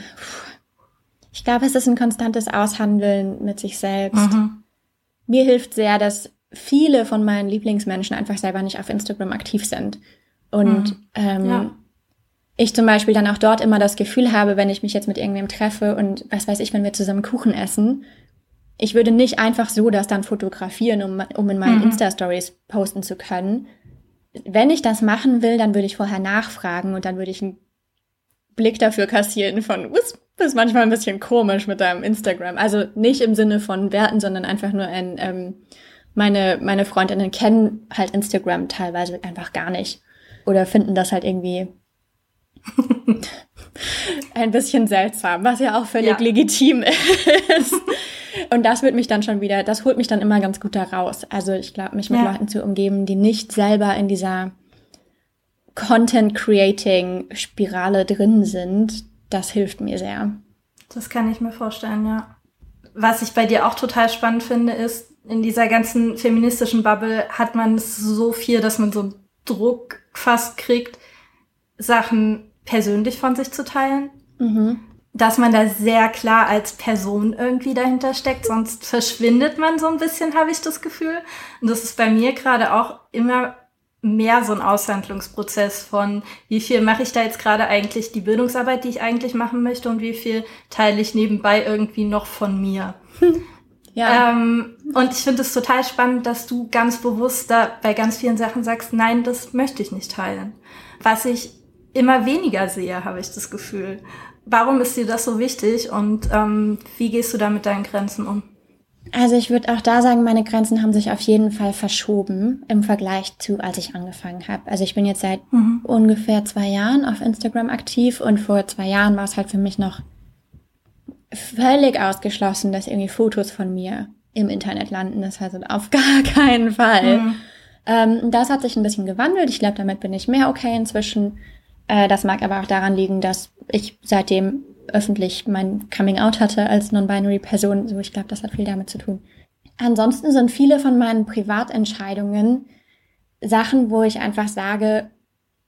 ich glaube, es ist ein konstantes Aushandeln mit sich selbst. Mhm. Mir hilft sehr, dass viele von meinen Lieblingsmenschen einfach selber nicht auf Instagram aktiv sind. Und mhm. ähm, ja. ich zum Beispiel dann auch dort immer das Gefühl habe, wenn ich mich jetzt mit irgendwem treffe und was weiß ich, wenn wir zusammen Kuchen essen, ich würde nicht einfach so das dann fotografieren, um, um in meinen mhm. Insta-Stories posten zu können. Wenn ich das machen will, dann würde ich vorher nachfragen und dann würde ich einen Blick dafür kassieren von, das ist manchmal ein bisschen komisch mit deinem Instagram. Also nicht im Sinne von Werten, sondern einfach nur ein, ähm, meine, meine Freundinnen kennen halt Instagram teilweise einfach gar nicht. Oder finden das halt irgendwie <laughs> ein bisschen seltsam, was ja auch völlig ja. legitim ist. Und das wird mich dann schon wieder, das holt mich dann immer ganz gut da raus. Also ich glaube, mich mit ja. Leuten zu umgeben, die nicht selber in dieser Content-Creating-Spirale drin sind, das hilft mir sehr. Das kann ich mir vorstellen, ja. Was ich bei dir auch total spannend finde, ist, in dieser ganzen feministischen Bubble hat man so viel, dass man so Druck fast kriegt, Sachen persönlich von sich zu teilen. Mhm dass man da sehr klar als Person irgendwie dahinter steckt, sonst verschwindet man so ein bisschen, habe ich das Gefühl. Und das ist bei mir gerade auch immer mehr so ein Aushandlungsprozess von, wie viel mache ich da jetzt gerade eigentlich die Bildungsarbeit, die ich eigentlich machen möchte und wie viel teile ich nebenbei irgendwie noch von mir. <laughs> Ja. Ähm, und ich finde es total spannend, dass du ganz bewusst da bei ganz vielen Sachen sagst, nein, das möchte ich nicht teilen. Was ich immer weniger sehe, habe ich das Gefühl. Warum ist dir das so wichtig und ähm, wie gehst du da mit deinen Grenzen um? Also ich würde auch da sagen, meine Grenzen haben sich auf jeden Fall verschoben im Vergleich zu, als ich angefangen habe. Also ich bin jetzt seit mhm. ungefähr zwei Jahren auf Instagram aktiv und vor zwei Jahren war es halt für mich noch völlig ausgeschlossen, dass irgendwie Fotos von mir im Internet landen. Das heißt <laughs> auf gar keinen Fall. Mhm. Ähm, das hat sich ein bisschen gewandelt. Ich glaube, damit bin ich mehr okay inzwischen. Äh, das mag aber auch daran liegen, dass ich seitdem öffentlich mein Coming Out hatte als non-binary Person. So, ich glaube, das hat viel damit zu tun. Ansonsten sind viele von meinen Privatentscheidungen Sachen, wo ich einfach sage,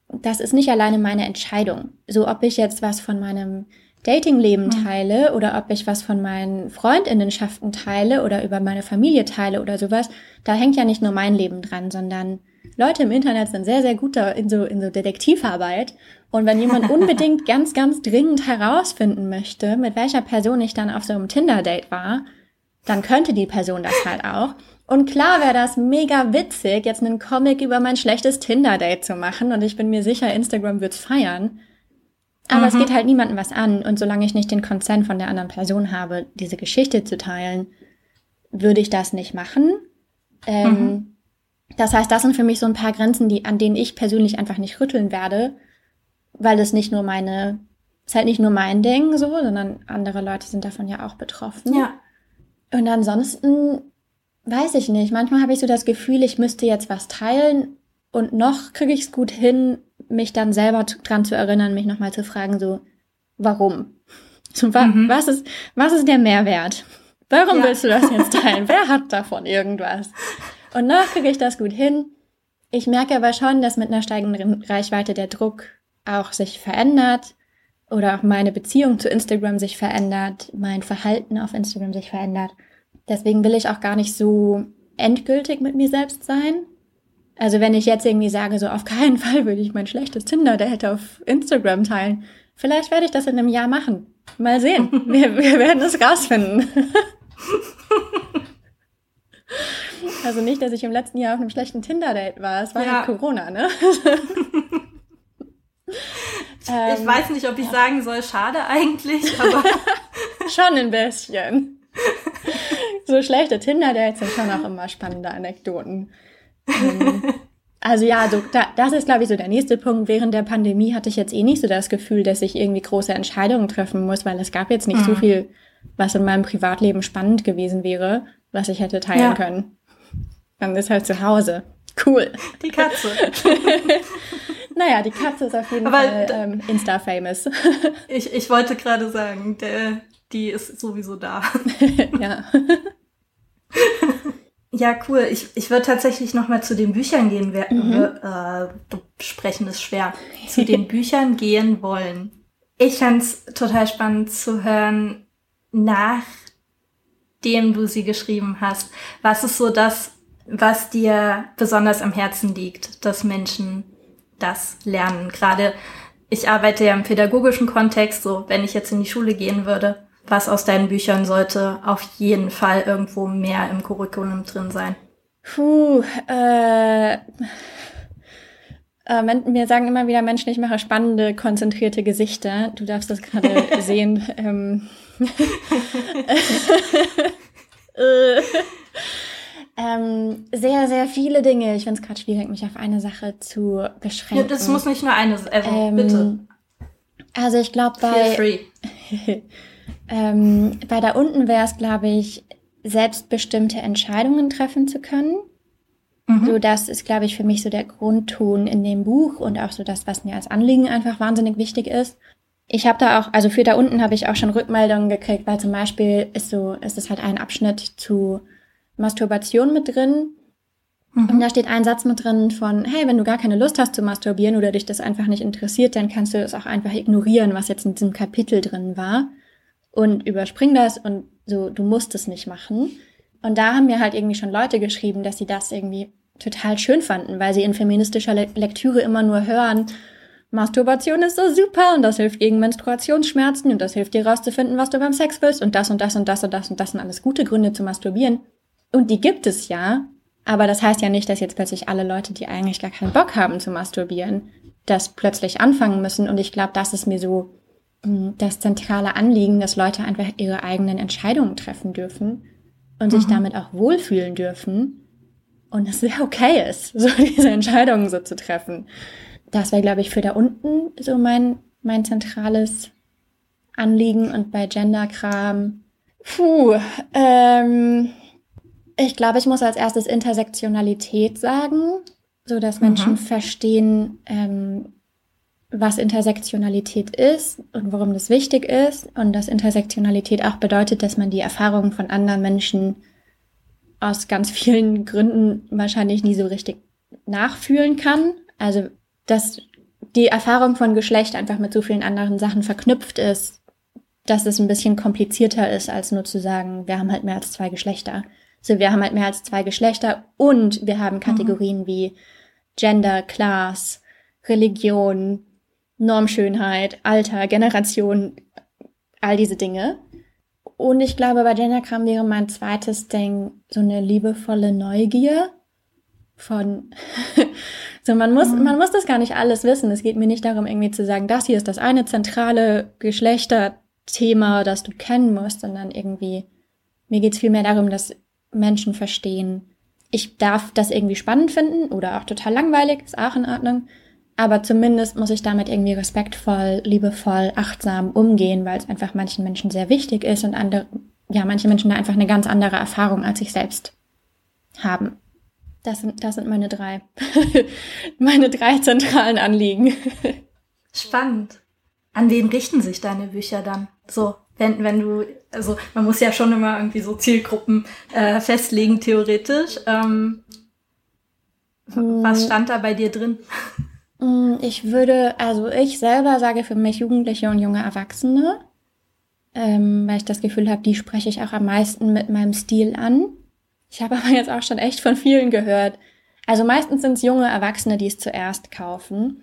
das ist nicht alleine meine Entscheidung. So, ob ich jetzt was von meinem Datingleben mhm. teile oder ob ich was von meinen Freundinnenschaften teile oder über meine Familie teile oder sowas, da hängt ja nicht nur mein Leben dran, sondern Leute im Internet sind sehr, sehr gut da in so, in so Detektivarbeit. Und wenn jemand <laughs> unbedingt ganz, ganz dringend herausfinden möchte, mit welcher Person ich dann auf so einem Tinder-Date war, dann könnte die Person das halt auch. Und klar wäre das mega witzig, jetzt einen Comic über mein schlechtes Tinder-Date zu machen. Und ich bin mir sicher, Instagram wird's feiern. Aber mhm. es geht halt niemandem was an. Und solange ich nicht den Consent von der anderen Person habe, diese Geschichte zu teilen, würde ich das nicht machen. Ähm, mhm. Das heißt, das sind für mich so ein paar Grenzen, die, an denen ich persönlich einfach nicht rütteln werde, weil es nicht nur meine, es ist halt nicht nur mein Ding so, sondern andere Leute sind davon ja auch betroffen. Ja. Und ansonsten weiß ich nicht. Manchmal habe ich so das Gefühl, ich müsste jetzt was teilen und noch kriege ich es gut hin, mich dann selber dran zu erinnern, mich nochmal zu fragen, so, warum? So, wa mhm. was, ist, was ist der Mehrwert? Warum ja. willst du das jetzt teilen? <laughs> Wer hat davon irgendwas? Und noch kriege ich das gut hin. Ich merke aber schon, dass mit einer steigenden Reichweite der Druck auch sich verändert oder auch meine Beziehung zu Instagram sich verändert, mein Verhalten auf Instagram sich verändert. Deswegen will ich auch gar nicht so endgültig mit mir selbst sein. Also wenn ich jetzt irgendwie sage, so auf keinen <laughs> Fall würde ich mein schlechtes Tinder-Date auf Instagram teilen, vielleicht werde ich das in einem Jahr machen. Mal sehen. <laughs> Wir, wir werden es rausfinden. <laughs> Also nicht, dass ich im letzten Jahr auf einem schlechten Tinder-Date war. Es war ja halt Corona, ne? ich ähm, weiß nicht, ob ich sagen soll, schade eigentlich, aber. schon ein bisschen. so schlechte Tinder-Dates sind schon auch immer spannende Anekdoten. Ähm, also ja, so, da, das ist, glaube ich, so der nächste Punkt. Während der Pandemie hatte ich jetzt eh nicht so das Gefühl, dass ich irgendwie große Entscheidungen treffen muss, weil es gab jetzt nicht mhm. so viel, was in meinem Privatleben spannend gewesen wäre, was ich hätte teilen ja. können. Dann ist halt zu Hause. Cool. Die Katze. <laughs> naja, die Katze ist auf jeden Aber Fall ähm, Insta-famous. <laughs> ich, ich wollte gerade sagen, der, die ist sowieso da. <laughs> ja. Ja, cool. Ich, ich würde tatsächlich noch mal zu den Büchern gehen. Wir, mhm. äh, sprechen ist schwer. Zu den <laughs> Büchern gehen wollen. Ich fand es total spannend zu hören, nachdem du sie geschrieben hast. Was ist so das, was dir besonders am Herzen liegt, dass Menschen das lernen? Gerade ich arbeite ja im pädagogischen Kontext, so wenn ich jetzt in die Schule gehen würde, was aus deinen Büchern sollte auf jeden Fall irgendwo mehr im Curriculum drin sein? Puh, äh, äh, mir sagen immer wieder Menschen, ich mache spannende, konzentrierte Gesichter. Du darfst das gerade <laughs> sehen. Ähm. Äh. <laughs> ähm, sehr, sehr viele Dinge. Ich finde es gerade schwierig, mich auf eine Sache zu beschränken. Ja, das muss nicht nur eine, also ähm, bitte. Also ich glaube bei <laughs> ähm, bei da unten wäre es, glaube ich, selbstbestimmte Entscheidungen treffen zu können. Mhm. So, das ist, glaube ich, für mich so der Grundton in dem Buch und auch so das, was mir als Anliegen einfach wahnsinnig wichtig ist. Ich habe da auch, also für da unten habe ich auch schon Rückmeldungen gekriegt, weil zum Beispiel ist so, ist es halt ein Abschnitt zu Masturbation mit drin. Mhm. Und da steht ein Satz mit drin von, hey, wenn du gar keine Lust hast zu masturbieren oder dich das einfach nicht interessiert, dann kannst du es auch einfach ignorieren, was jetzt in diesem Kapitel drin war. Und überspring das und so, du musst es nicht machen. Und da haben mir halt irgendwie schon Leute geschrieben, dass sie das irgendwie total schön fanden, weil sie in feministischer Le Lektüre immer nur hören, Masturbation ist so super und das hilft gegen Menstruationsschmerzen und das hilft dir rauszufinden, was du beim Sex willst und das und das und das und das und das sind alles gute Gründe zu masturbieren. Und die gibt es ja, aber das heißt ja nicht, dass jetzt plötzlich alle Leute, die eigentlich gar keinen Bock haben zu masturbieren, das plötzlich anfangen müssen. Und ich glaube, das ist mir so das zentrale Anliegen, dass Leute einfach ihre eigenen Entscheidungen treffen dürfen und mhm. sich damit auch wohlfühlen dürfen und es sehr okay ist, <laughs> so diese Entscheidungen so zu treffen. Das wäre, glaube ich, für da unten so mein, mein zentrales Anliegen und bei Genderkram. Puh, ähm, ich glaube, ich muss als erstes Intersektionalität sagen, so dass Menschen mhm. verstehen, ähm, was Intersektionalität ist und warum das wichtig ist und dass Intersektionalität auch bedeutet, dass man die Erfahrungen von anderen Menschen aus ganz vielen Gründen wahrscheinlich nie so richtig nachfühlen kann. Also, dass die Erfahrung von Geschlecht einfach mit so vielen anderen Sachen verknüpft ist, dass es ein bisschen komplizierter ist, als nur zu sagen, wir haben halt mehr als zwei Geschlechter. So, wir haben halt mehr als zwei Geschlechter und wir haben Kategorien mhm. wie Gender, Class, Religion, Normschönheit, Alter, Generation, all diese Dinge. Und ich glaube, bei Genderkram wäre mein zweites Ding so eine liebevolle Neugier von, <laughs> so man muss, mhm. man muss das gar nicht alles wissen. Es geht mir nicht darum, irgendwie zu sagen, das hier ist das eine zentrale Geschlechterthema, das du kennen musst, sondern irgendwie, mir geht es vielmehr darum, dass Menschen verstehen, ich darf das irgendwie spannend finden oder auch total langweilig, ist auch in Ordnung. Aber zumindest muss ich damit irgendwie respektvoll, liebevoll, achtsam umgehen, weil es einfach manchen Menschen sehr wichtig ist und andere, ja, manche Menschen da einfach eine ganz andere Erfahrung als ich selbst haben. Das sind, das sind meine drei, <laughs> meine drei zentralen Anliegen. Spannend. An wen richten sich deine Bücher dann? So, wenn, wenn du, also man muss ja schon immer irgendwie so Zielgruppen äh, festlegen, theoretisch. Ähm, hm. Was stand da bei dir drin? <laughs> Hm, ich würde, also ich selber sage für mich Jugendliche und junge Erwachsene, ähm, weil ich das Gefühl habe, die spreche ich auch am meisten mit meinem Stil an. Ich habe <laughs> aber jetzt auch schon echt von vielen gehört. Also meistens sind es junge Erwachsene, die es zuerst kaufen.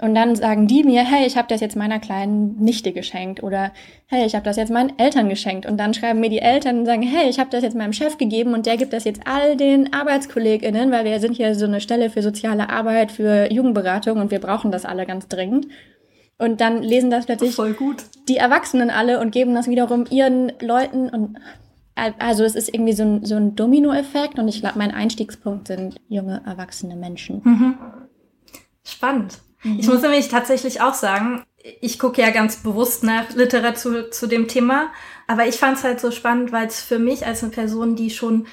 Und dann sagen die mir, hey, ich habe das jetzt meiner kleinen Nichte geschenkt oder hey, ich habe das jetzt meinen Eltern geschenkt. Und dann schreiben mir die Eltern und sagen, hey, ich habe das jetzt meinem Chef gegeben und der gibt das jetzt all den ArbeitskollegInnen, weil wir sind hier so eine Stelle für soziale Arbeit, für Jugendberatung und wir brauchen das alle ganz dringend. Und dann lesen das plötzlich die Erwachsenen alle und geben das wiederum ihren Leuten und also es ist irgendwie so ein, so ein Dominoeffekt und ich glaube, mein Einstiegspunkt sind junge, erwachsene Menschen. Mhm. Spannend. Mhm. Ich muss nämlich tatsächlich auch sagen, ich gucke ja ganz bewusst nach Literatur zu dem Thema, aber ich fand es halt so spannend, weil es für mich als eine Person, die schon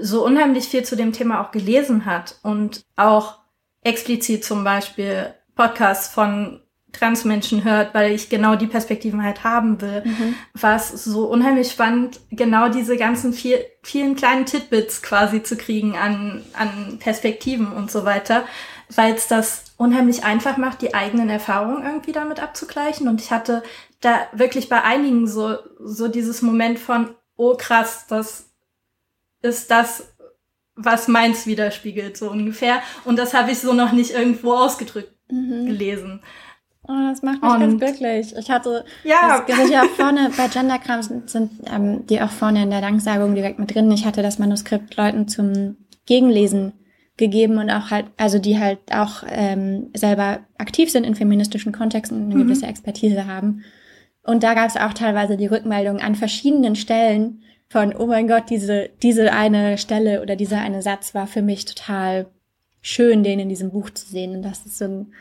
so unheimlich viel zu dem Thema auch gelesen hat und auch explizit zum Beispiel Podcasts von Transmenschen hört, weil ich genau die Perspektiven halt haben will. Mhm. War es so unheimlich spannend, genau diese ganzen viel, vielen kleinen Titbits quasi zu kriegen an, an Perspektiven und so weiter, weil es das unheimlich einfach macht, die eigenen Erfahrungen irgendwie damit abzugleichen. Und ich hatte da wirklich bei einigen so, so dieses Moment von, oh krass, das ist das, was meins widerspiegelt, so ungefähr. Und das habe ich so noch nicht irgendwo ausgedrückt mhm. gelesen. Oh, das macht mich und, ganz glücklich. Ich hatte, ja, das sind ja auch vorne, <laughs> bei Genderkram sind, sind ähm, die auch vorne in der Danksagung direkt mit drin. Ich hatte das Manuskript Leuten zum Gegenlesen gegeben und auch halt, also die halt auch ähm, selber aktiv sind in feministischen Kontexten und eine mhm. gewisse Expertise haben. Und da gab es auch teilweise die Rückmeldung an verschiedenen Stellen von, oh mein Gott, diese, diese eine Stelle oder dieser eine Satz war für mich total schön, den in diesem Buch zu sehen. Und das ist so ein,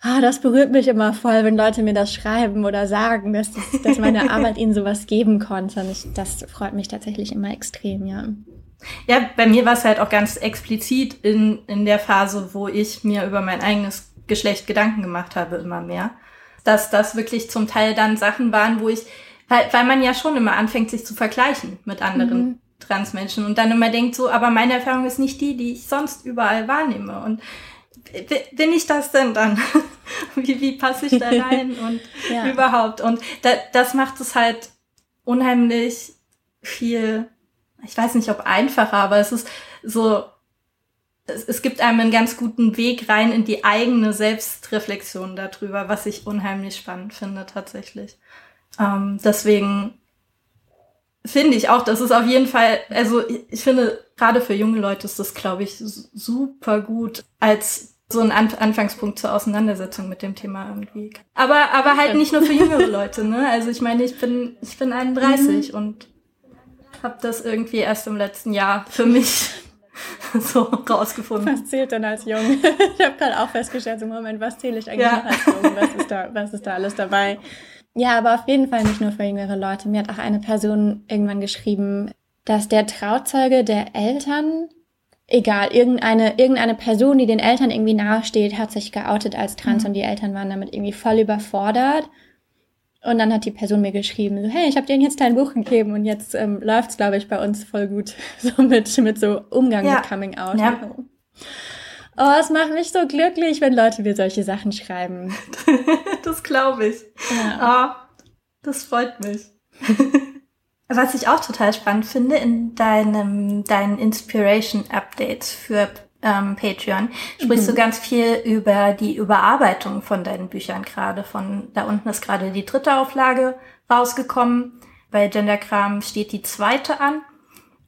ah, das berührt mich immer voll, wenn Leute mir das schreiben oder sagen, dass, das, dass meine <laughs> Arbeit ihnen sowas geben konnte. Und ich, das freut mich tatsächlich immer extrem, ja. Ja, bei mir war es halt auch ganz explizit in, in der Phase, wo ich mir über mein eigenes Geschlecht Gedanken gemacht habe, immer mehr. Dass das wirklich zum Teil dann Sachen waren, wo ich, weil, weil man ja schon immer anfängt, sich zu vergleichen mit anderen mhm. Transmenschen und dann immer denkt so, aber meine Erfahrung ist nicht die, die ich sonst überall wahrnehme. Und bin ich das denn dann? <laughs> wie, wie passe ich da <laughs> rein und ja. überhaupt? Und da, das macht es halt unheimlich viel ich weiß nicht, ob einfacher, aber es ist so, es, es gibt einem einen ganz guten Weg rein in die eigene Selbstreflexion darüber, was ich unheimlich spannend finde tatsächlich. Ähm, deswegen finde ich auch, das ist auf jeden Fall, also ich finde, gerade für junge Leute ist das, glaube ich, super gut als so ein Anfangspunkt zur Auseinandersetzung mit dem Thema irgendwie. Aber, aber halt nicht nur für jüngere Leute, ne? Also ich meine, ich bin, ich bin 31 mhm. und habe das irgendwie erst im letzten Jahr für mich <laughs> so rausgefunden. Was zählt denn als jung? <laughs> ich habe gerade auch festgestellt, im Moment, was zähle ich eigentlich ja. noch als jung? Was ist, da, was ist da alles dabei? Ja, aber auf jeden Fall nicht nur für jüngere Leute. Mir hat auch eine Person irgendwann geschrieben, dass der Trauzeuge der Eltern, egal, irgendeine, irgendeine Person, die den Eltern irgendwie nahesteht, hat sich geoutet als trans mhm. und die Eltern waren damit irgendwie voll überfordert. Und dann hat die Person mir geschrieben, so, hey, ich habe dir jetzt dein Buch gegeben und jetzt ähm, läuft's, glaube ich, bei uns voll gut. <laughs> So mit, mit so Umgang ja. mit Coming Out. Ja. Oh, es macht mich so glücklich, wenn Leute mir solche Sachen schreiben. <laughs> das glaube ich. Ja. Oh, das freut mich. <laughs> Was ich auch total spannend finde, in deinem, deinen Inspiration Updates für ähm, Patreon sprichst mhm. du ganz viel über die Überarbeitung von deinen Büchern gerade. Von da unten ist gerade die dritte Auflage rausgekommen. Bei Genderkram steht die zweite an.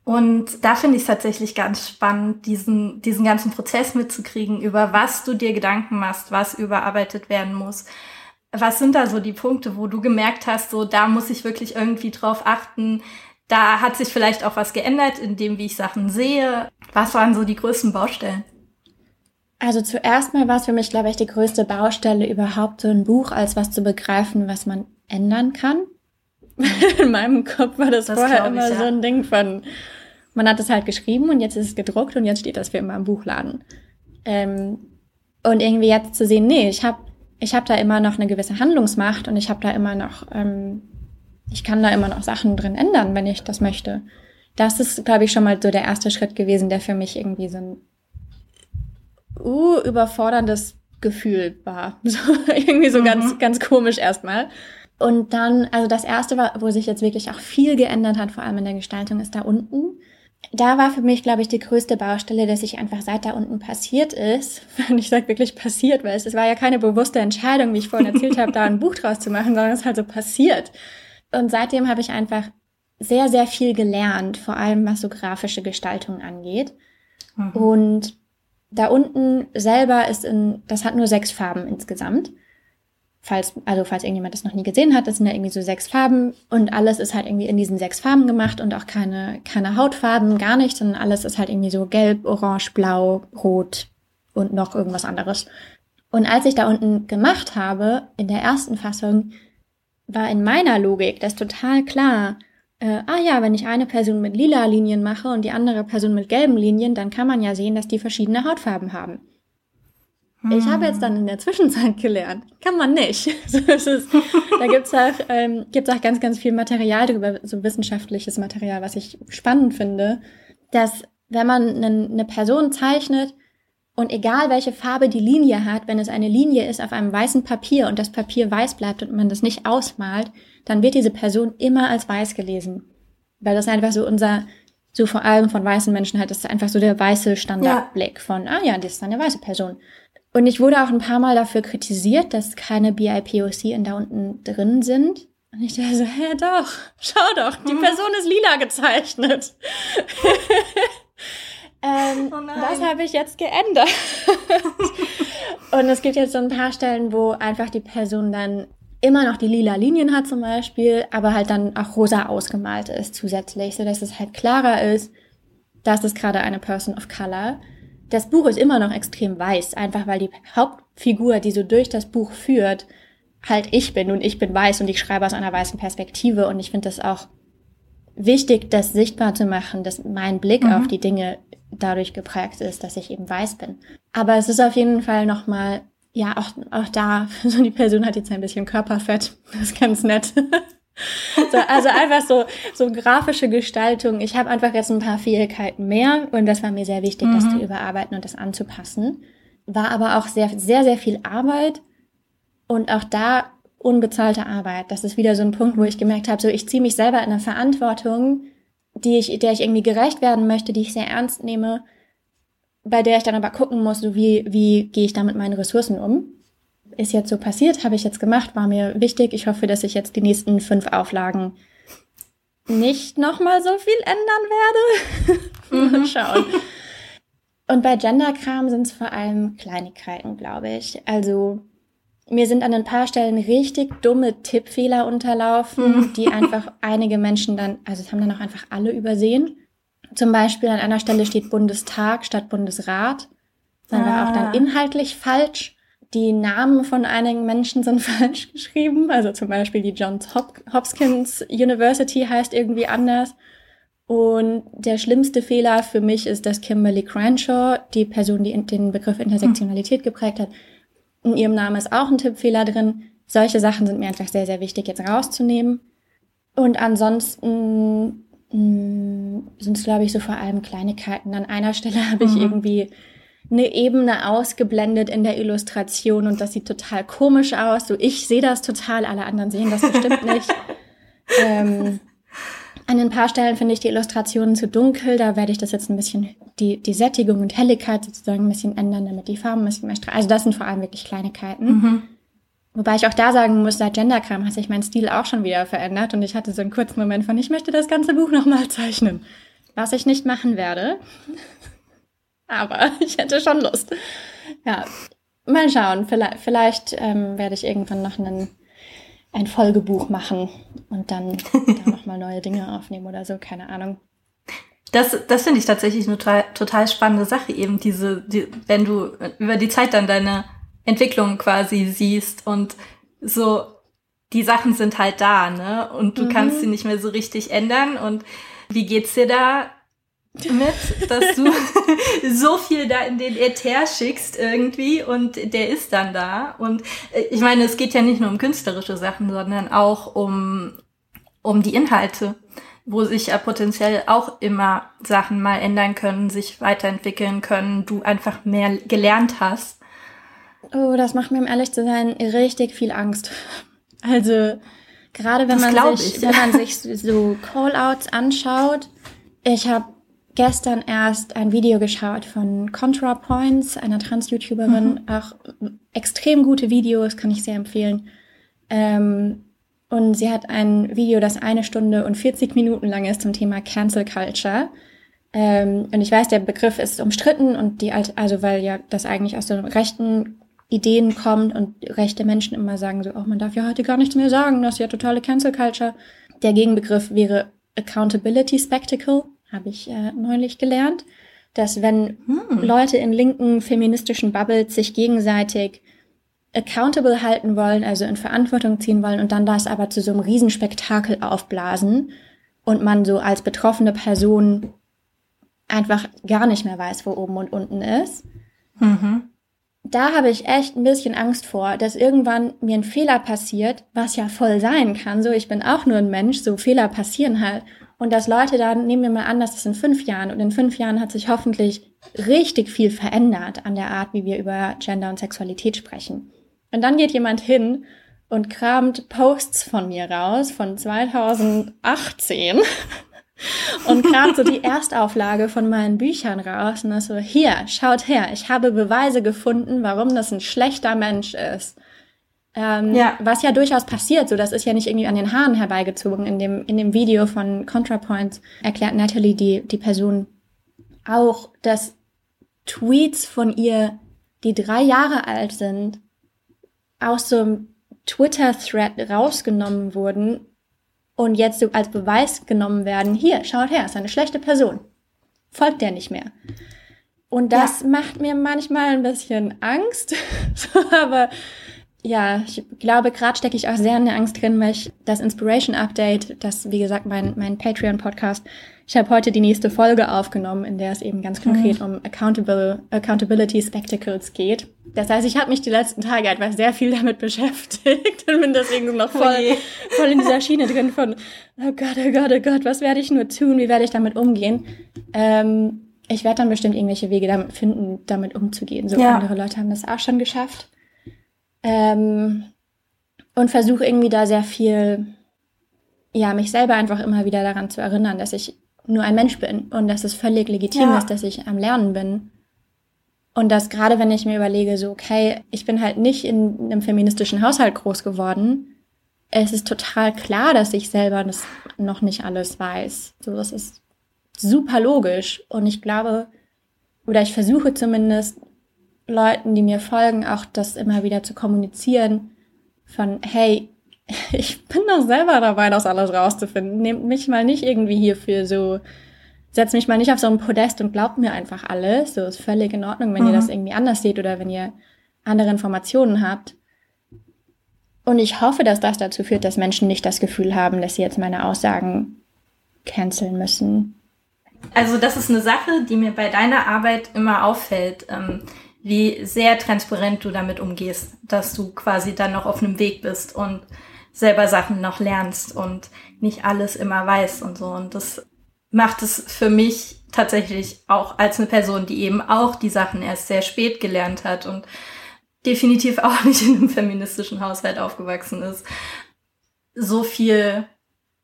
Und da finde ich es tatsächlich ganz spannend, diesen, diesen ganzen Prozess mitzukriegen, über was du dir Gedanken machst, was überarbeitet werden muss. Was sind da so die Punkte, wo du gemerkt hast, so da muss ich wirklich irgendwie drauf achten, da hat sich vielleicht auch was geändert in dem, wie ich Sachen sehe. Was waren so die größten Baustellen? Also zuerst mal war es für mich, glaube ich, die größte Baustelle überhaupt, so ein Buch als was zu begreifen, was man ändern kann. <laughs> in meinem Kopf war das, das vorher immer ich, ja. so ein Ding von, man hat es halt geschrieben und jetzt ist es gedruckt und jetzt steht das für immer im Buchladen. Ähm, und irgendwie jetzt zu sehen, nee, ich habe ich hab da immer noch eine gewisse Handlungsmacht und ich habe da immer noch ähm, ich kann da immer noch Sachen drin ändern, wenn ich das möchte. Das ist, glaube ich, schon mal so der erste Schritt gewesen, der für mich irgendwie so ein uh, überforderndes Gefühl war. <laughs> So, irgendwie so mhm. ganz, ganz komisch erstmal. Und dann, also das erste war, wo sich jetzt wirklich auch viel geändert hat, vor allem in der Gestaltung, ist da unten. Da war für mich, glaube ich, die größte Baustelle, dass sich einfach seit da unten passiert ist, <laughs> und ich sage wirklich passiert, weil es, es war ja keine bewusste Entscheidung, wie ich vorhin erzählt <laughs> habe, da ein Buch draus zu machen, sondern es ist halt so passiert. Und seitdem habe ich einfach sehr, sehr viel gelernt, vor allem was so grafische Gestaltung angeht. Mhm. Und da unten selber ist in, das hat nur sechs Farben insgesamt. Falls, also falls irgendjemand das noch nie gesehen hat, das sind ja irgendwie so sechs Farben und alles ist halt irgendwie in diesen sechs Farben gemacht und auch keine, keine Hautfarben, gar nichts, sondern alles ist halt irgendwie so gelb, orange, blau, rot und noch irgendwas anderes. Und als ich da unten gemacht habe, in der ersten Fassung, war in meiner Logik das total klar. Äh, ah ja, wenn ich eine Person mit lila Linien mache und die andere Person mit gelben Linien, dann kann man ja sehen, dass die verschiedene Hautfarben haben. Ich habe jetzt dann in der Zwischenzeit gelernt, kann man nicht. <laughs> So ist es. Da gibt's auch, ähm, gibt's auch ganz, ganz viel Material darüber, so wissenschaftliches Material, was ich spannend finde, dass wenn man eine Person zeichnet und egal welche Farbe die Linie hat, wenn es eine Linie ist auf einem weißen Papier und das Papier weiß bleibt und man das nicht ausmalt, dann wird diese Person immer als weiß gelesen. Weil das einfach so unser, so vor allem von weißen Menschen halt, das ist einfach so der weiße Standardblick ja. von, ah ja, das ist eine weiße Person. Und ich wurde auch ein paar Mal dafür kritisiert, dass keine BIPOC in da unten drin sind. Und ich dachte so, hä, doch, schau doch, die Person ist lila gezeichnet. <laughs> ähm, oh das habe ich jetzt geändert. <laughs> und es gibt jetzt so ein paar Stellen, wo einfach die Person dann immer noch die lila Linien hat zum Beispiel, aber halt dann auch rosa ausgemalt ist zusätzlich, so dass es halt klarer ist, dass es gerade eine Person of Color das Buch ist immer noch extrem weiß, einfach weil die Hauptfigur, die so durch das Buch führt, halt ich bin und ich bin weiß und ich schreibe aus einer weißen Perspektive und ich finde das auch wichtig, das sichtbar zu machen, dass mein Blick mhm. auf die Dinge dadurch geprägt ist, dass ich eben weiß bin. Aber es ist auf jeden Fall nochmal, ja, auch, auch da, <laughs> so die Person hat jetzt ein bisschen Körperfett, <laughs> das ist ganz nett. <laughs> So, also einfach so, so grafische Gestaltung. Ich habe einfach jetzt ein paar Fähigkeiten mehr und das war mir sehr wichtig, mhm. das zu überarbeiten und das anzupassen. War aber auch sehr, sehr, sehr viel Arbeit und auch da unbezahlte Arbeit. Das ist wieder so ein Punkt, wo ich gemerkt habe, so ich ziehe mich selber in eine Verantwortung, die ich, der ich irgendwie gerecht werden möchte, die ich sehr ernst nehme, bei der ich dann aber gucken muss, so wie, wie gehe ich da mit meinen Ressourcen um ist jetzt so passiert, habe ich jetzt gemacht, war mir wichtig. Ich hoffe, dass ich jetzt die nächsten fünf Auflagen nicht nochmal so viel ändern werde. <laughs> Mhm. Mal schauen. Und bei Genderkram sind es vor allem Kleinigkeiten, glaube ich. Also mir sind an ein paar Stellen richtig dumme Tippfehler unterlaufen, mhm. die einfach <laughs> einige Menschen dann, also es haben dann auch einfach alle übersehen. Zum Beispiel an einer Stelle steht Bundestag statt Bundesrat. Das ah. war auch dann inhaltlich falsch. Die Namen von einigen Menschen sind <laughs> falsch geschrieben. Also zum Beispiel die Johns Hop Hopkins University heißt irgendwie anders. Und der schlimmste Fehler für mich ist, dass Kimberly Crenshaw, die Person, die den Begriff Intersektionalität geprägt hat, in ihrem Namen ist auch ein Tippfehler drin. Solche Sachen sind mir einfach sehr, sehr wichtig jetzt rauszunehmen. Und ansonsten mm, sind es, glaube ich, so vor allem Kleinigkeiten. An einer Stelle <laughs> habe ich mhm. irgendwie eine Ebene ausgeblendet in der Illustration und das sieht total komisch aus. So, ich sehe das total, alle anderen sehen das bestimmt nicht. <laughs> ähm, an ein paar Stellen finde ich die Illustrationen zu dunkel. Da werde ich das jetzt ein bisschen, die, die Sättigung und Helligkeit sozusagen ein bisschen ändern, damit die Farben ein bisschen mehr strahlen. Also das sind vor allem wirklich Kleinigkeiten. Mhm. Wobei ich auch da sagen muss, seit Genderkram hat sich mein Stil auch schon wieder verändert und ich hatte so einen kurzen Moment von, ich möchte das ganze Buch nochmal zeichnen. Was ich nicht machen werde aber ich hätte schon Lust. Ja, mal schauen. Vielleicht, vielleicht ähm, werde ich irgendwann noch einen, ein Folgebuch machen und dann da nochmal neue Dinge aufnehmen oder so, keine Ahnung. Das, das finde ich tatsächlich eine total, total spannende Sache, eben diese, die, wenn du über die Zeit dann deine Entwicklung quasi siehst und so, die Sachen sind halt da, ne? Und du mhm. kannst sie nicht mehr so richtig ändern. Und wie geht's dir da? Mit, dass du <laughs> so viel da in den Äther schickst irgendwie und der ist dann da. Und äh, ich meine, es geht ja nicht nur um künstlerische Sachen, sondern auch um, um die Inhalte, wo sich ja potenziell auch immer Sachen mal ändern können, sich weiterentwickeln können, du einfach mehr gelernt hast. Oh, das macht mir, um ehrlich zu sein, richtig viel Angst. Also, gerade wenn man sich, wenn man <laughs> sich so Callouts anschaut, ich habe gestern erst ein Video geschaut von ContraPoints, einer Trans-YouTuberin. Mhm. Auch extrem gute Videos, kann ich sehr empfehlen. Ähm, und sie hat ein Video, das eine Stunde und 40 Minuten lang ist zum Thema Cancel Culture. Ähm, und ich weiß, der Begriff ist umstritten und die, also weil ja das eigentlich aus so rechten Ideen kommt und rechte Menschen immer sagen so, oh, man darf ja heute gar nichts mehr sagen, das ist ja totale Cancel Culture. Der Gegenbegriff wäre Accountability Spectacle habe ich äh, neulich gelernt, dass wenn hm. Leute in linken feministischen Bubbles sich gegenseitig accountable halten wollen, also in Verantwortung ziehen wollen und dann das aber zu so einem Riesenspektakel aufblasen und man so als betroffene Person einfach gar nicht mehr weiß, wo oben und unten ist, mhm. da habe ich echt ein bisschen Angst vor, dass irgendwann mir ein Fehler passiert, was ja voll sein kann. So, ich bin auch nur ein Mensch, so Fehler passieren halt. Und dass Leute dann, nehmen wir mal an, dass es in fünf Jahren und in fünf Jahren hat sich hoffentlich richtig viel verändert an der Art, wie wir über Gender und Sexualität sprechen. Und dann geht jemand hin und kramt Posts von mir raus von 2018 <laughs> und kramt so die <laughs> Erstauflage von meinen Büchern raus und ist so, hier, schaut her, ich habe Beweise gefunden, warum das ein schlechter Mensch ist. Ähm, ja. Was ja durchaus passiert, so das ist ja nicht irgendwie an den Haaren herbeigezogen. In dem, in dem Video von ContraPoints erklärt Natalie die, die Person auch, dass Tweets von ihr, die drei Jahre alt sind, aus so einem Twitter-Thread rausgenommen wurden und jetzt so als Beweis genommen werden, hier, schaut her, ist eine schlechte Person. Folgt der nicht mehr. Und das ja. macht mir manchmal ein bisschen Angst. <laughs> aber ja, ich glaube, gerade stecke ich auch sehr in der Angst drin, weil ich das Inspiration Update, das, wie gesagt, mein, mein Patreon-Podcast, ich habe heute die nächste Folge aufgenommen, in der es eben ganz konkret mhm. um Accountable, Accountability Spectacles geht. Das heißt, ich habe mich die letzten Tage etwas sehr viel damit <laughs> beschäftigt und bin deswegen noch voll, okay. Oh voll in dieser Schiene drin von, oh Gott, oh Gott, oh Gott, was werde ich nur tun, wie werde ich damit umgehen? Ähm, ich werde dann bestimmt irgendwelche Wege damit finden, damit umzugehen. So ja. andere Leute haben das auch schon geschafft. Ähm, und versuche irgendwie da sehr viel, ja, mich selber einfach immer wieder daran zu erinnern, dass ich nur ein Mensch bin und dass es völlig legitim ja. ist, dass ich am Lernen bin. Und dass gerade wenn ich mir überlege, so, okay, ich bin halt nicht in einem feministischen Haushalt groß geworden, es ist total klar, dass ich selber das noch nicht alles weiß. So, das ist super logisch. Und ich glaube, oder ich versuche zumindest Leuten, die mir folgen, auch das immer wieder zu kommunizieren von, hey, <laughs> ich bin doch selber dabei, das alles rauszufinden. Nehmt mich mal nicht irgendwie hierfür so, setzt mich mal nicht auf so ein Podest und glaubt mir einfach alles. So ist völlig in Ordnung, wenn mhm. ihr das irgendwie anders seht oder wenn ihr andere Informationen habt. Und ich hoffe, dass das dazu führt, dass Menschen nicht das Gefühl haben, dass sie jetzt meine Aussagen canceln müssen. Also das ist eine Sache, die mir bei deiner Arbeit immer auffällt. Wie sehr transparent du damit umgehst, dass du quasi dann noch auf einem Weg bist und selber Sachen noch lernst und nicht alles immer weißt und so. Und das macht es für mich tatsächlich auch als eine Person, die eben auch die Sachen erst sehr spät gelernt hat und definitiv auch <laughs> nicht in einem feministischen Haushalt aufgewachsen ist, so viel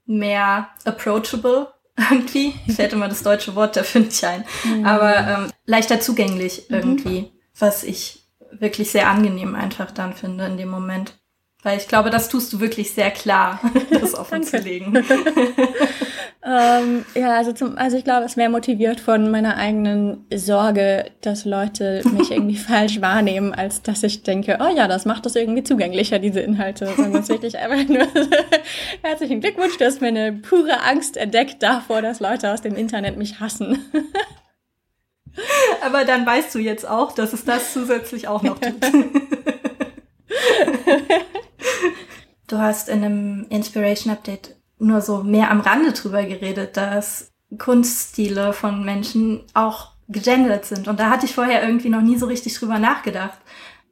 mehr approachable irgendwie. Fällt immer das deutsche Wort dafür nicht ein. Mhm. Aber ähm, leichter zugänglich irgendwie. Was ich wirklich sehr angenehm einfach dann finde in dem Moment. Weil ich glaube, das tust du wirklich sehr klar, <laughs> das offen zu legen. <laughs> <laughs> ähm, ja, also, zum, also ich glaube, es mehr motiviert von meiner eigenen Sorge, dass Leute mich irgendwie falsch wahrnehmen, als dass ich denke, oh ja, das macht das irgendwie zugänglicher, diese Inhalte. Sondern es wirklich einfach nur herzlichen Glückwunsch, du hast mir eine pure Angst entdeckt davor, dass Leute aus dem Internet mich hassen. <laughs> Aber dann weißt du jetzt auch, dass es das zusätzlich auch noch tut. du hast in einem Inspiration Update nur so mehr am Rande drüber geredet, dass Kunststile von Menschen auch gegendert sind. Und da hatte ich vorher irgendwie noch nie so richtig drüber nachgedacht.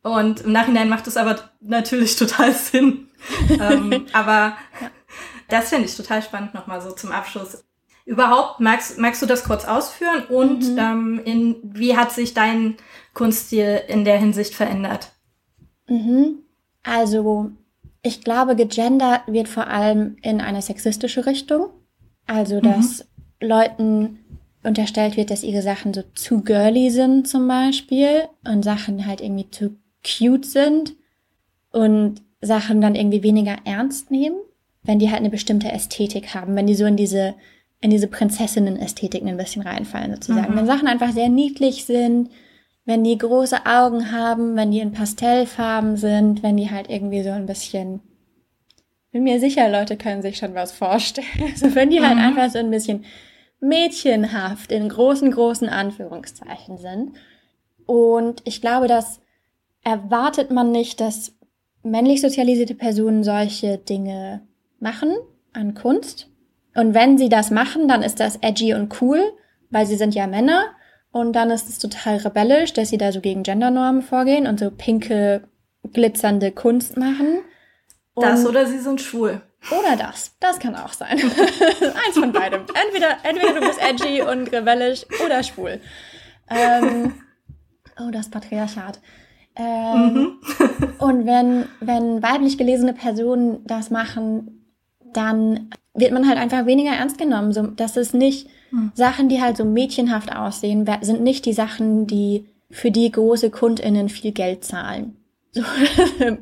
Und im Nachhinein macht es aber natürlich total Sinn. <laughs> ähm, aber das finde ich total spannend nochmal so zum Abschluss überhaupt, magst, magst du das kurz ausführen und mhm. ähm, in, wie hat sich dein Kunststil in der Hinsicht verändert? Mhm. Also, ich glaube, gegendert wird vor allem in eine sexistische Richtung. Also, dass mhm. Leuten unterstellt wird, dass ihre Sachen so zu girly sind zum Beispiel und Sachen halt irgendwie zu cute sind und Sachen dann irgendwie weniger ernst nehmen, wenn die halt eine bestimmte Ästhetik haben, wenn die so in diese in diese Prinzessinnen-Ästhetiken ein bisschen reinfallen, sozusagen. Mhm. Wenn Sachen einfach sehr niedlich sind, wenn die große Augen haben, wenn die in Pastellfarben sind, wenn die halt irgendwie so ein bisschen, bin mir sicher, Leute können sich schon was vorstellen. <laughs> Also wenn die halt mhm. einfach so ein bisschen mädchenhaft in großen, großen Anführungszeichen sind. Und ich glaube, das erwartet man nicht, dass männlich sozialisierte Personen solche Dinge machen an Kunst. Und wenn sie das machen, dann ist das edgy und cool, weil sie sind ja Männer. Und dann ist es total rebellisch, dass sie da so gegen Gendernormen vorgehen und so pinke, glitzernde Kunst machen. Und Das oder sie sind schwul. oder das. Das kann auch sein. <laughs> Eins von beidem. Entweder, entweder du bist edgy und rebellisch oder schwul. Ähm, oh, das Patriarchat. Ähm, Und wenn, wenn weiblich gelesene Personen das machen, dann wird man halt einfach weniger ernst genommen. So, das ist nicht Sachen, die halt so mädchenhaft aussehen, sind nicht die Sachen, die für die große KundInnen viel Geld zahlen. <laughs> So,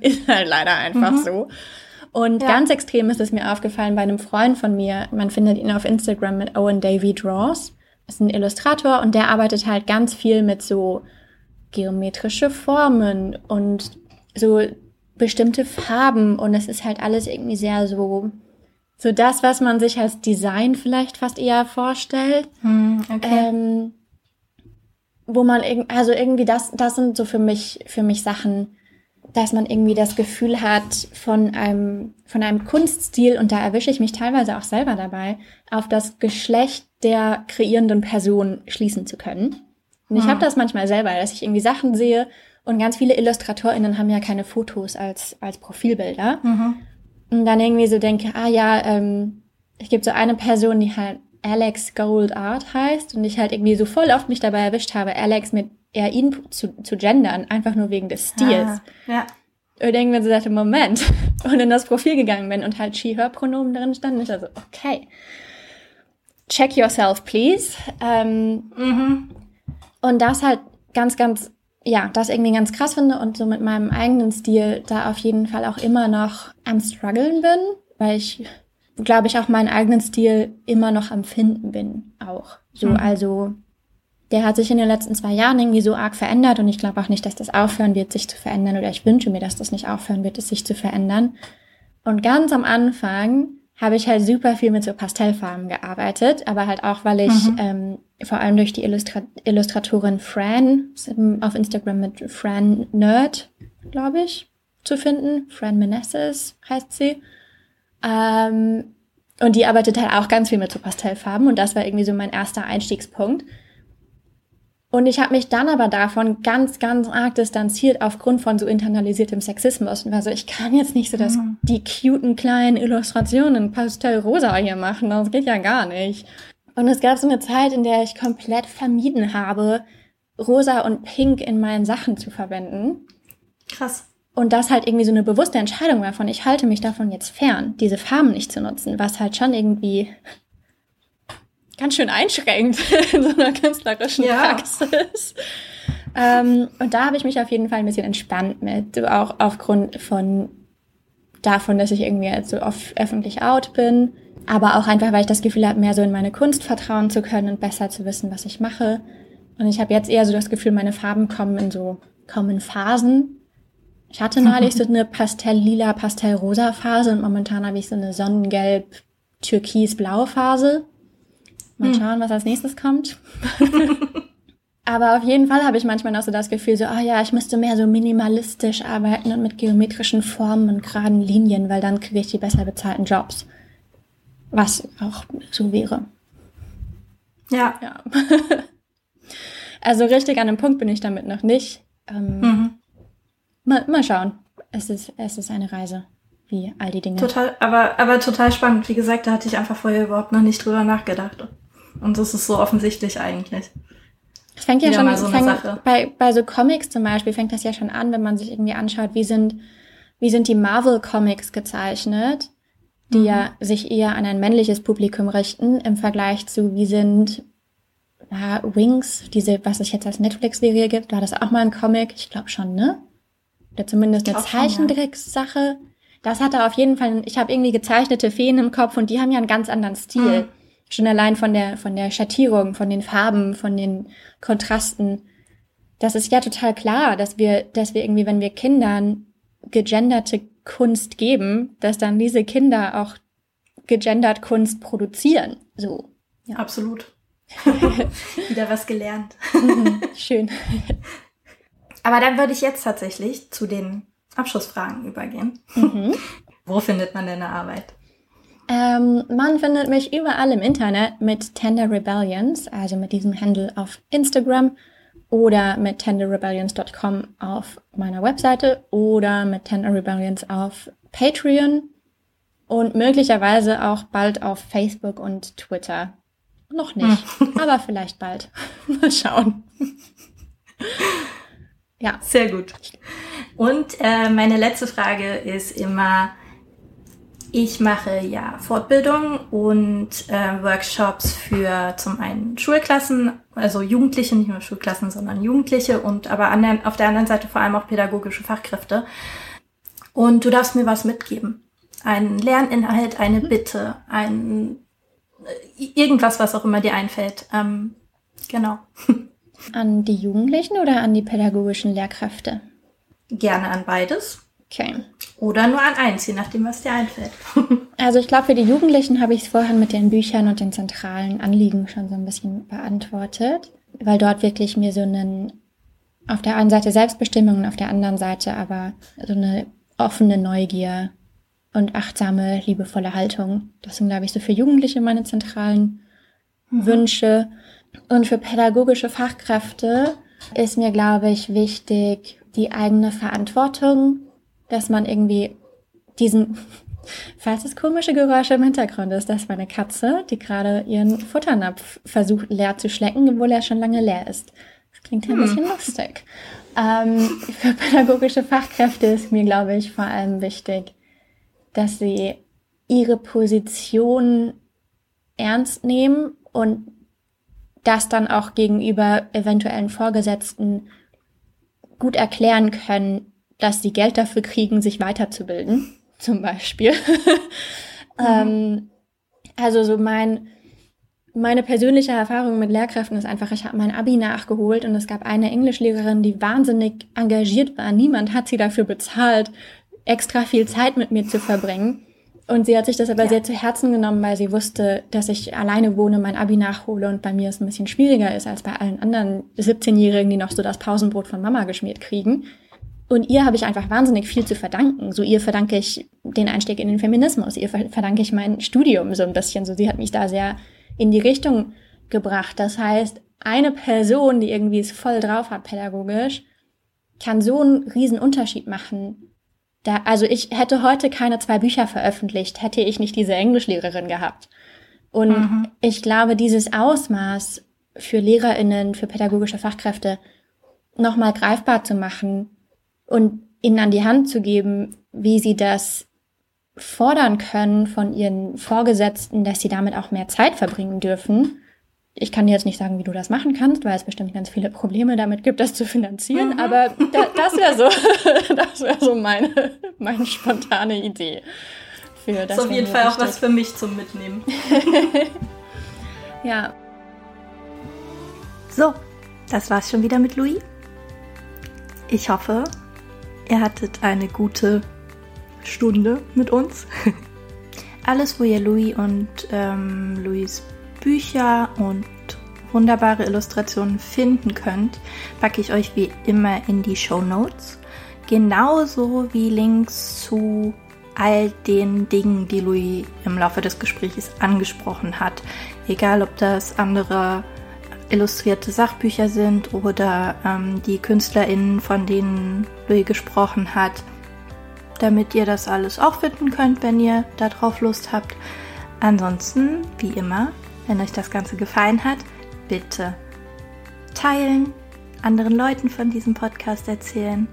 ist halt leider einfach so. Und Ja. ganz extrem ist es mir aufgefallen bei einem Freund von mir. Man findet ihn auf Instagram mit Owen Davy Draws. Ist ein Illustrator und der arbeitet halt ganz viel mit so geometrische Formen und so bestimmte Farben und es ist halt alles irgendwie sehr so so das, was man sich als Design vielleicht fast eher vorstellt. Hm, okay. Ähm, wo man irg- also irgendwie das, das sind so für mich, für mich Sachen, dass man irgendwie das Gefühl hat von einem, von einem Kunststil, und da erwische ich mich teilweise auch selber dabei, auf das Geschlecht der kreierenden Person schließen zu können. Und ich Hm. habe das manchmal selber, dass ich irgendwie Sachen sehe und ganz viele IllustratorInnen haben ja keine Fotos als, als Profilbilder. Mhm. Und dann irgendwie so denke, ah ja, ähm, es gibt so eine Person, die halt Alex Gold Art heißt und ich halt irgendwie so voll oft mich dabei erwischt habe, Alex mit er ihn zu, zu gendern, einfach nur wegen des Stils. Ah, ja. Und irgendwann so dachte, Moment, <laughs> und in das Profil gegangen bin und halt She-Her-Pronomen drin standen, ich also, okay, check yourself, please. Ähm, Mhm. und das halt ganz, ganz, ja, das irgendwie ganz krass finde und so mit meinem eigenen Stil da auf jeden Fall auch immer noch am struggeln bin, weil ich, glaube ich, auch meinen eigenen Stil immer noch am Finden bin, auch. So, Mhm. also, der hat sich in den letzten zwei Jahren irgendwie so arg verändert und ich glaube auch nicht, dass das aufhören wird, sich zu verändern oder ich wünsche mir, dass das nicht aufhören wird, es sich zu verändern. Und ganz am Anfang habe ich halt super viel mit so Pastellfarben gearbeitet, aber halt auch, weil ich Mhm. ähm, vor allem durch die Illustra Illustratorin Fran auf Instagram mit Fran Nerd, glaube ich, zu finden. Fran Meneses heißt sie. Ähm, und die arbeitet halt auch ganz viel mit so Pastellfarben und das war irgendwie so mein erster Einstiegspunkt. Und ich habe mich dann aber davon ganz, ganz arg distanziert aufgrund von so internalisiertem Sexismus und war so, ich kann jetzt nicht so das, Mhm. die cuten kleinen Illustrationen pastellrosa hier machen, das geht ja gar nicht. Und es gab so eine Zeit, in der ich komplett vermieden habe, rosa und pink in meinen Sachen zu verwenden. Krass. Und das halt irgendwie so eine bewusste Entscheidung war von, ich halte mich davon jetzt fern, diese Farben nicht zu nutzen, was halt schon irgendwie ganz schön einschränkt <laughs> in so einer künstlerischen Ja. Praxis. Ähm, und da habe ich mich auf jeden Fall ein bisschen entspannt mit, auch aufgrund von davon, dass ich irgendwie jetzt so oft öffentlich out bin, aber auch einfach, weil ich das Gefühl habe, mehr so in meine Kunst vertrauen zu können und besser zu wissen, was ich mache. Und ich habe jetzt eher so das Gefühl, meine Farben kommen in so, kommen in Phasen. Ich hatte <laughs> neulich so eine Pastell-lila, Pastell-rosa Phase und momentan habe ich so eine Sonnengelb, Türkis-blau Phase. Mal Hm. schauen, was als nächstes kommt. <laughs> Aber auf jeden Fall habe ich manchmal noch so das Gefühl, so, ah ja, ich müsste mehr so minimalistisch arbeiten und mit geometrischen Formen und geraden Linien, weil dann kriege ich die besser bezahlten Jobs. Was auch so wäre. Ja. Ja. <laughs> also richtig an dem Punkt bin ich damit noch nicht. Ähm, Mhm. mal, mal schauen. Es ist, es ist eine Reise, wie all die Dinge. Total, aber, aber total spannend. Wie gesagt, da hatte ich einfach vorher überhaupt noch nicht drüber nachgedacht. Und das ist so offensichtlich eigentlich. Es fängt ja Wieder schon so fängt, bei, bei so Comics zum Beispiel fängt das ja schon an, wenn man sich irgendwie anschaut, wie sind, wie sind die Marvel Comics gezeichnet, die Mhm. ja sich eher an ein männliches Publikum richten, im Vergleich zu, wie sind ja, Wings, diese, was es jetzt als Netflix-Serie gibt, war das auch mal ein Comic? Ich glaube schon, ne? Oder zumindest eine. Zeichentrickssache. Das hatte auf jeden Fall, ich habe irgendwie gezeichnete Feen im Kopf und die haben ja einen ganz anderen Stil. Mhm. Schon allein von der, von der Schattierung, von den Farben, von den Kontrasten. Das ist ja total klar, dass wir, dass wir irgendwie, wenn wir Kindern gegenderte Kunst geben, dass dann diese Kinder auch gegendert Kunst produzieren. So. Ja. Absolut. <laughs> Wieder was gelernt. Mhm, Schön. <laughs> Aber dann würde ich jetzt tatsächlich zu den Abschlussfragen übergehen. Mhm. <laughs> Wo findet man deine Arbeit? Ähm, man findet mich überall im Internet mit Tender Rebellions, also mit diesem Handle auf Instagram oder mit tenderrebellions.com auf meiner Webseite oder mit Tender Rebellions auf Patreon und möglicherweise auch bald auf Facebook und Twitter. Noch nicht, aber vielleicht bald. <laughs> Mal schauen. <laughs> ja. Sehr gut. Und äh, meine letzte Frage ist immer, ich mache ja Fortbildung und äh, Workshops für zum einen Schulklassen, also Jugendliche, nicht nur Schulklassen, sondern Jugendliche und aber an auf der anderen Seite vor allem auch pädagogische Fachkräfte. Und du darfst mir was mitgeben. Ein Lerninhalt, eine mhm. Bitte, ein äh, irgendwas, was auch immer dir einfällt. Ähm, genau. <laughs> An die Jugendlichen oder an die pädagogischen Lehrkräfte? Gerne an beides. Okay. Oder nur an eins, je nachdem, was dir einfällt. <laughs> also ich glaube, für die Jugendlichen habe ich es vorhin mit den Büchern und den zentralen Anliegen schon so ein bisschen beantwortet, weil dort wirklich mir so einen auf der einen Seite Selbstbestimmung und auf der anderen Seite aber so eine offene Neugier und achtsame, liebevolle Haltung. Das sind, glaube ich, so für Jugendliche meine zentralen mhm. Wünsche. Und für pädagogische Fachkräfte ist mir, glaube ich, wichtig, die eigene Verantwortung dass man irgendwie diesen, <laughs> falls es komische Geräusche im Hintergrund ist, das ist meine Katze, die gerade ihren Futternapf versucht leer zu schlecken, obwohl er schon lange leer ist. Das klingt ein hm. bisschen lustig. Ähm, <laughs> für pädagogische Fachkräfte ist mir, glaube ich, vor allem wichtig, dass sie ihre Position ernst nehmen und das dann auch gegenüber eventuellen Vorgesetzten gut erklären können, dass sie Geld dafür kriegen, sich weiterzubilden, <laughs> zum Beispiel. <laughs> mhm. ähm, also so mein, meine persönliche Erfahrung mit Lehrkräften ist einfach, ich habe mein Abi nachgeholt und es gab eine Englischlehrerin, die wahnsinnig engagiert war. Niemand hat sie dafür bezahlt, extra viel Zeit mit mir zu verbringen. Und sie hat sich das aber ja. sehr zu Herzen genommen, weil sie wusste, dass ich alleine wohne, mein Abi nachhole und bei mir es ein bisschen schwieriger ist als bei allen anderen 17-Jährigen, die noch so das Pausenbrot von Mama geschmiert kriegen. Und ihr habe ich einfach wahnsinnig viel zu verdanken. So ihr verdanke ich den Einstieg in den Feminismus, ihr verdanke ich mein Studium so ein bisschen. So sie hat mich da sehr in die Richtung gebracht. Das heißt, eine Person, die irgendwie es voll drauf hat pädagogisch, kann so einen riesen Unterschied machen. Da, also ich hätte heute keine zwei Bücher veröffentlicht, hätte ich nicht diese Englischlehrerin gehabt. Und mhm. ich glaube, dieses Ausmaß für LehrerInnen, für pädagogische Fachkräfte nochmal greifbar zu machen, und ihnen an die Hand zu geben, wie sie das fordern können von ihren Vorgesetzten, dass sie damit auch mehr Zeit verbringen dürfen. Ich kann dir jetzt nicht sagen, wie du das machen kannst, weil es bestimmt ganz viele Probleme damit gibt, das zu finanzieren, mhm. aber da, das wäre so, <laughs> das wäre so meine, meine spontane Idee. Für das ist auf jeden Fall auch was für mich zum Mitnehmen. <laughs> ja. So, das war's schon wieder mit Louis. Ich hoffe, Ihr hattet eine gute Stunde mit uns. <laughs> Alles, wo ihr Louis und ähm, Louis Bücher und wunderbare Illustrationen finden könnt, packe ich euch wie immer in die Show Notes. Genauso wie Links zu all den Dingen, die Louis im Laufe des Gesprächs angesprochen hat. Egal, ob das andere illustrierte Sachbücher sind oder ähm, die KünstlerInnen, von denen Louis gesprochen hat, damit ihr das alles auch finden könnt, wenn ihr darauf Lust habt. Ansonsten, wie immer, wenn euch das Ganze gefallen hat, bitte teilen, anderen Leuten von diesem Podcast erzählen,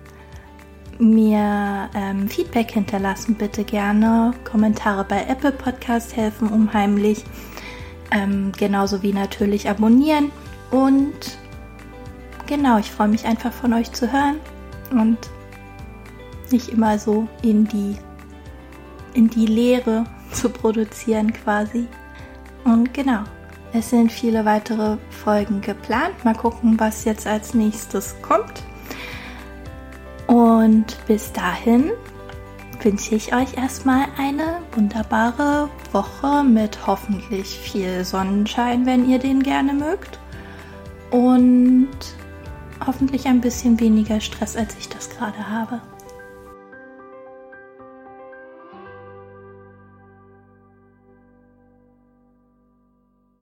mir ähm, Feedback hinterlassen, bitte gerne. Kommentare bei Apple Podcast helfen unheimlich. Ähm, genauso wie natürlich abonnieren. Und genau, ich freue mich einfach von euch zu hören und nicht immer so in die, in die Leere <laughs> zu produzieren quasi. Und genau, es sind viele weitere Folgen geplant. Mal gucken, was jetzt als nächstes kommt. Und bis dahin wünsche ich euch erstmal eine wunderbare Woche mit hoffentlich viel Sonnenschein, wenn ihr den gerne mögt. Und hoffentlich ein bisschen weniger Stress, als ich das gerade habe.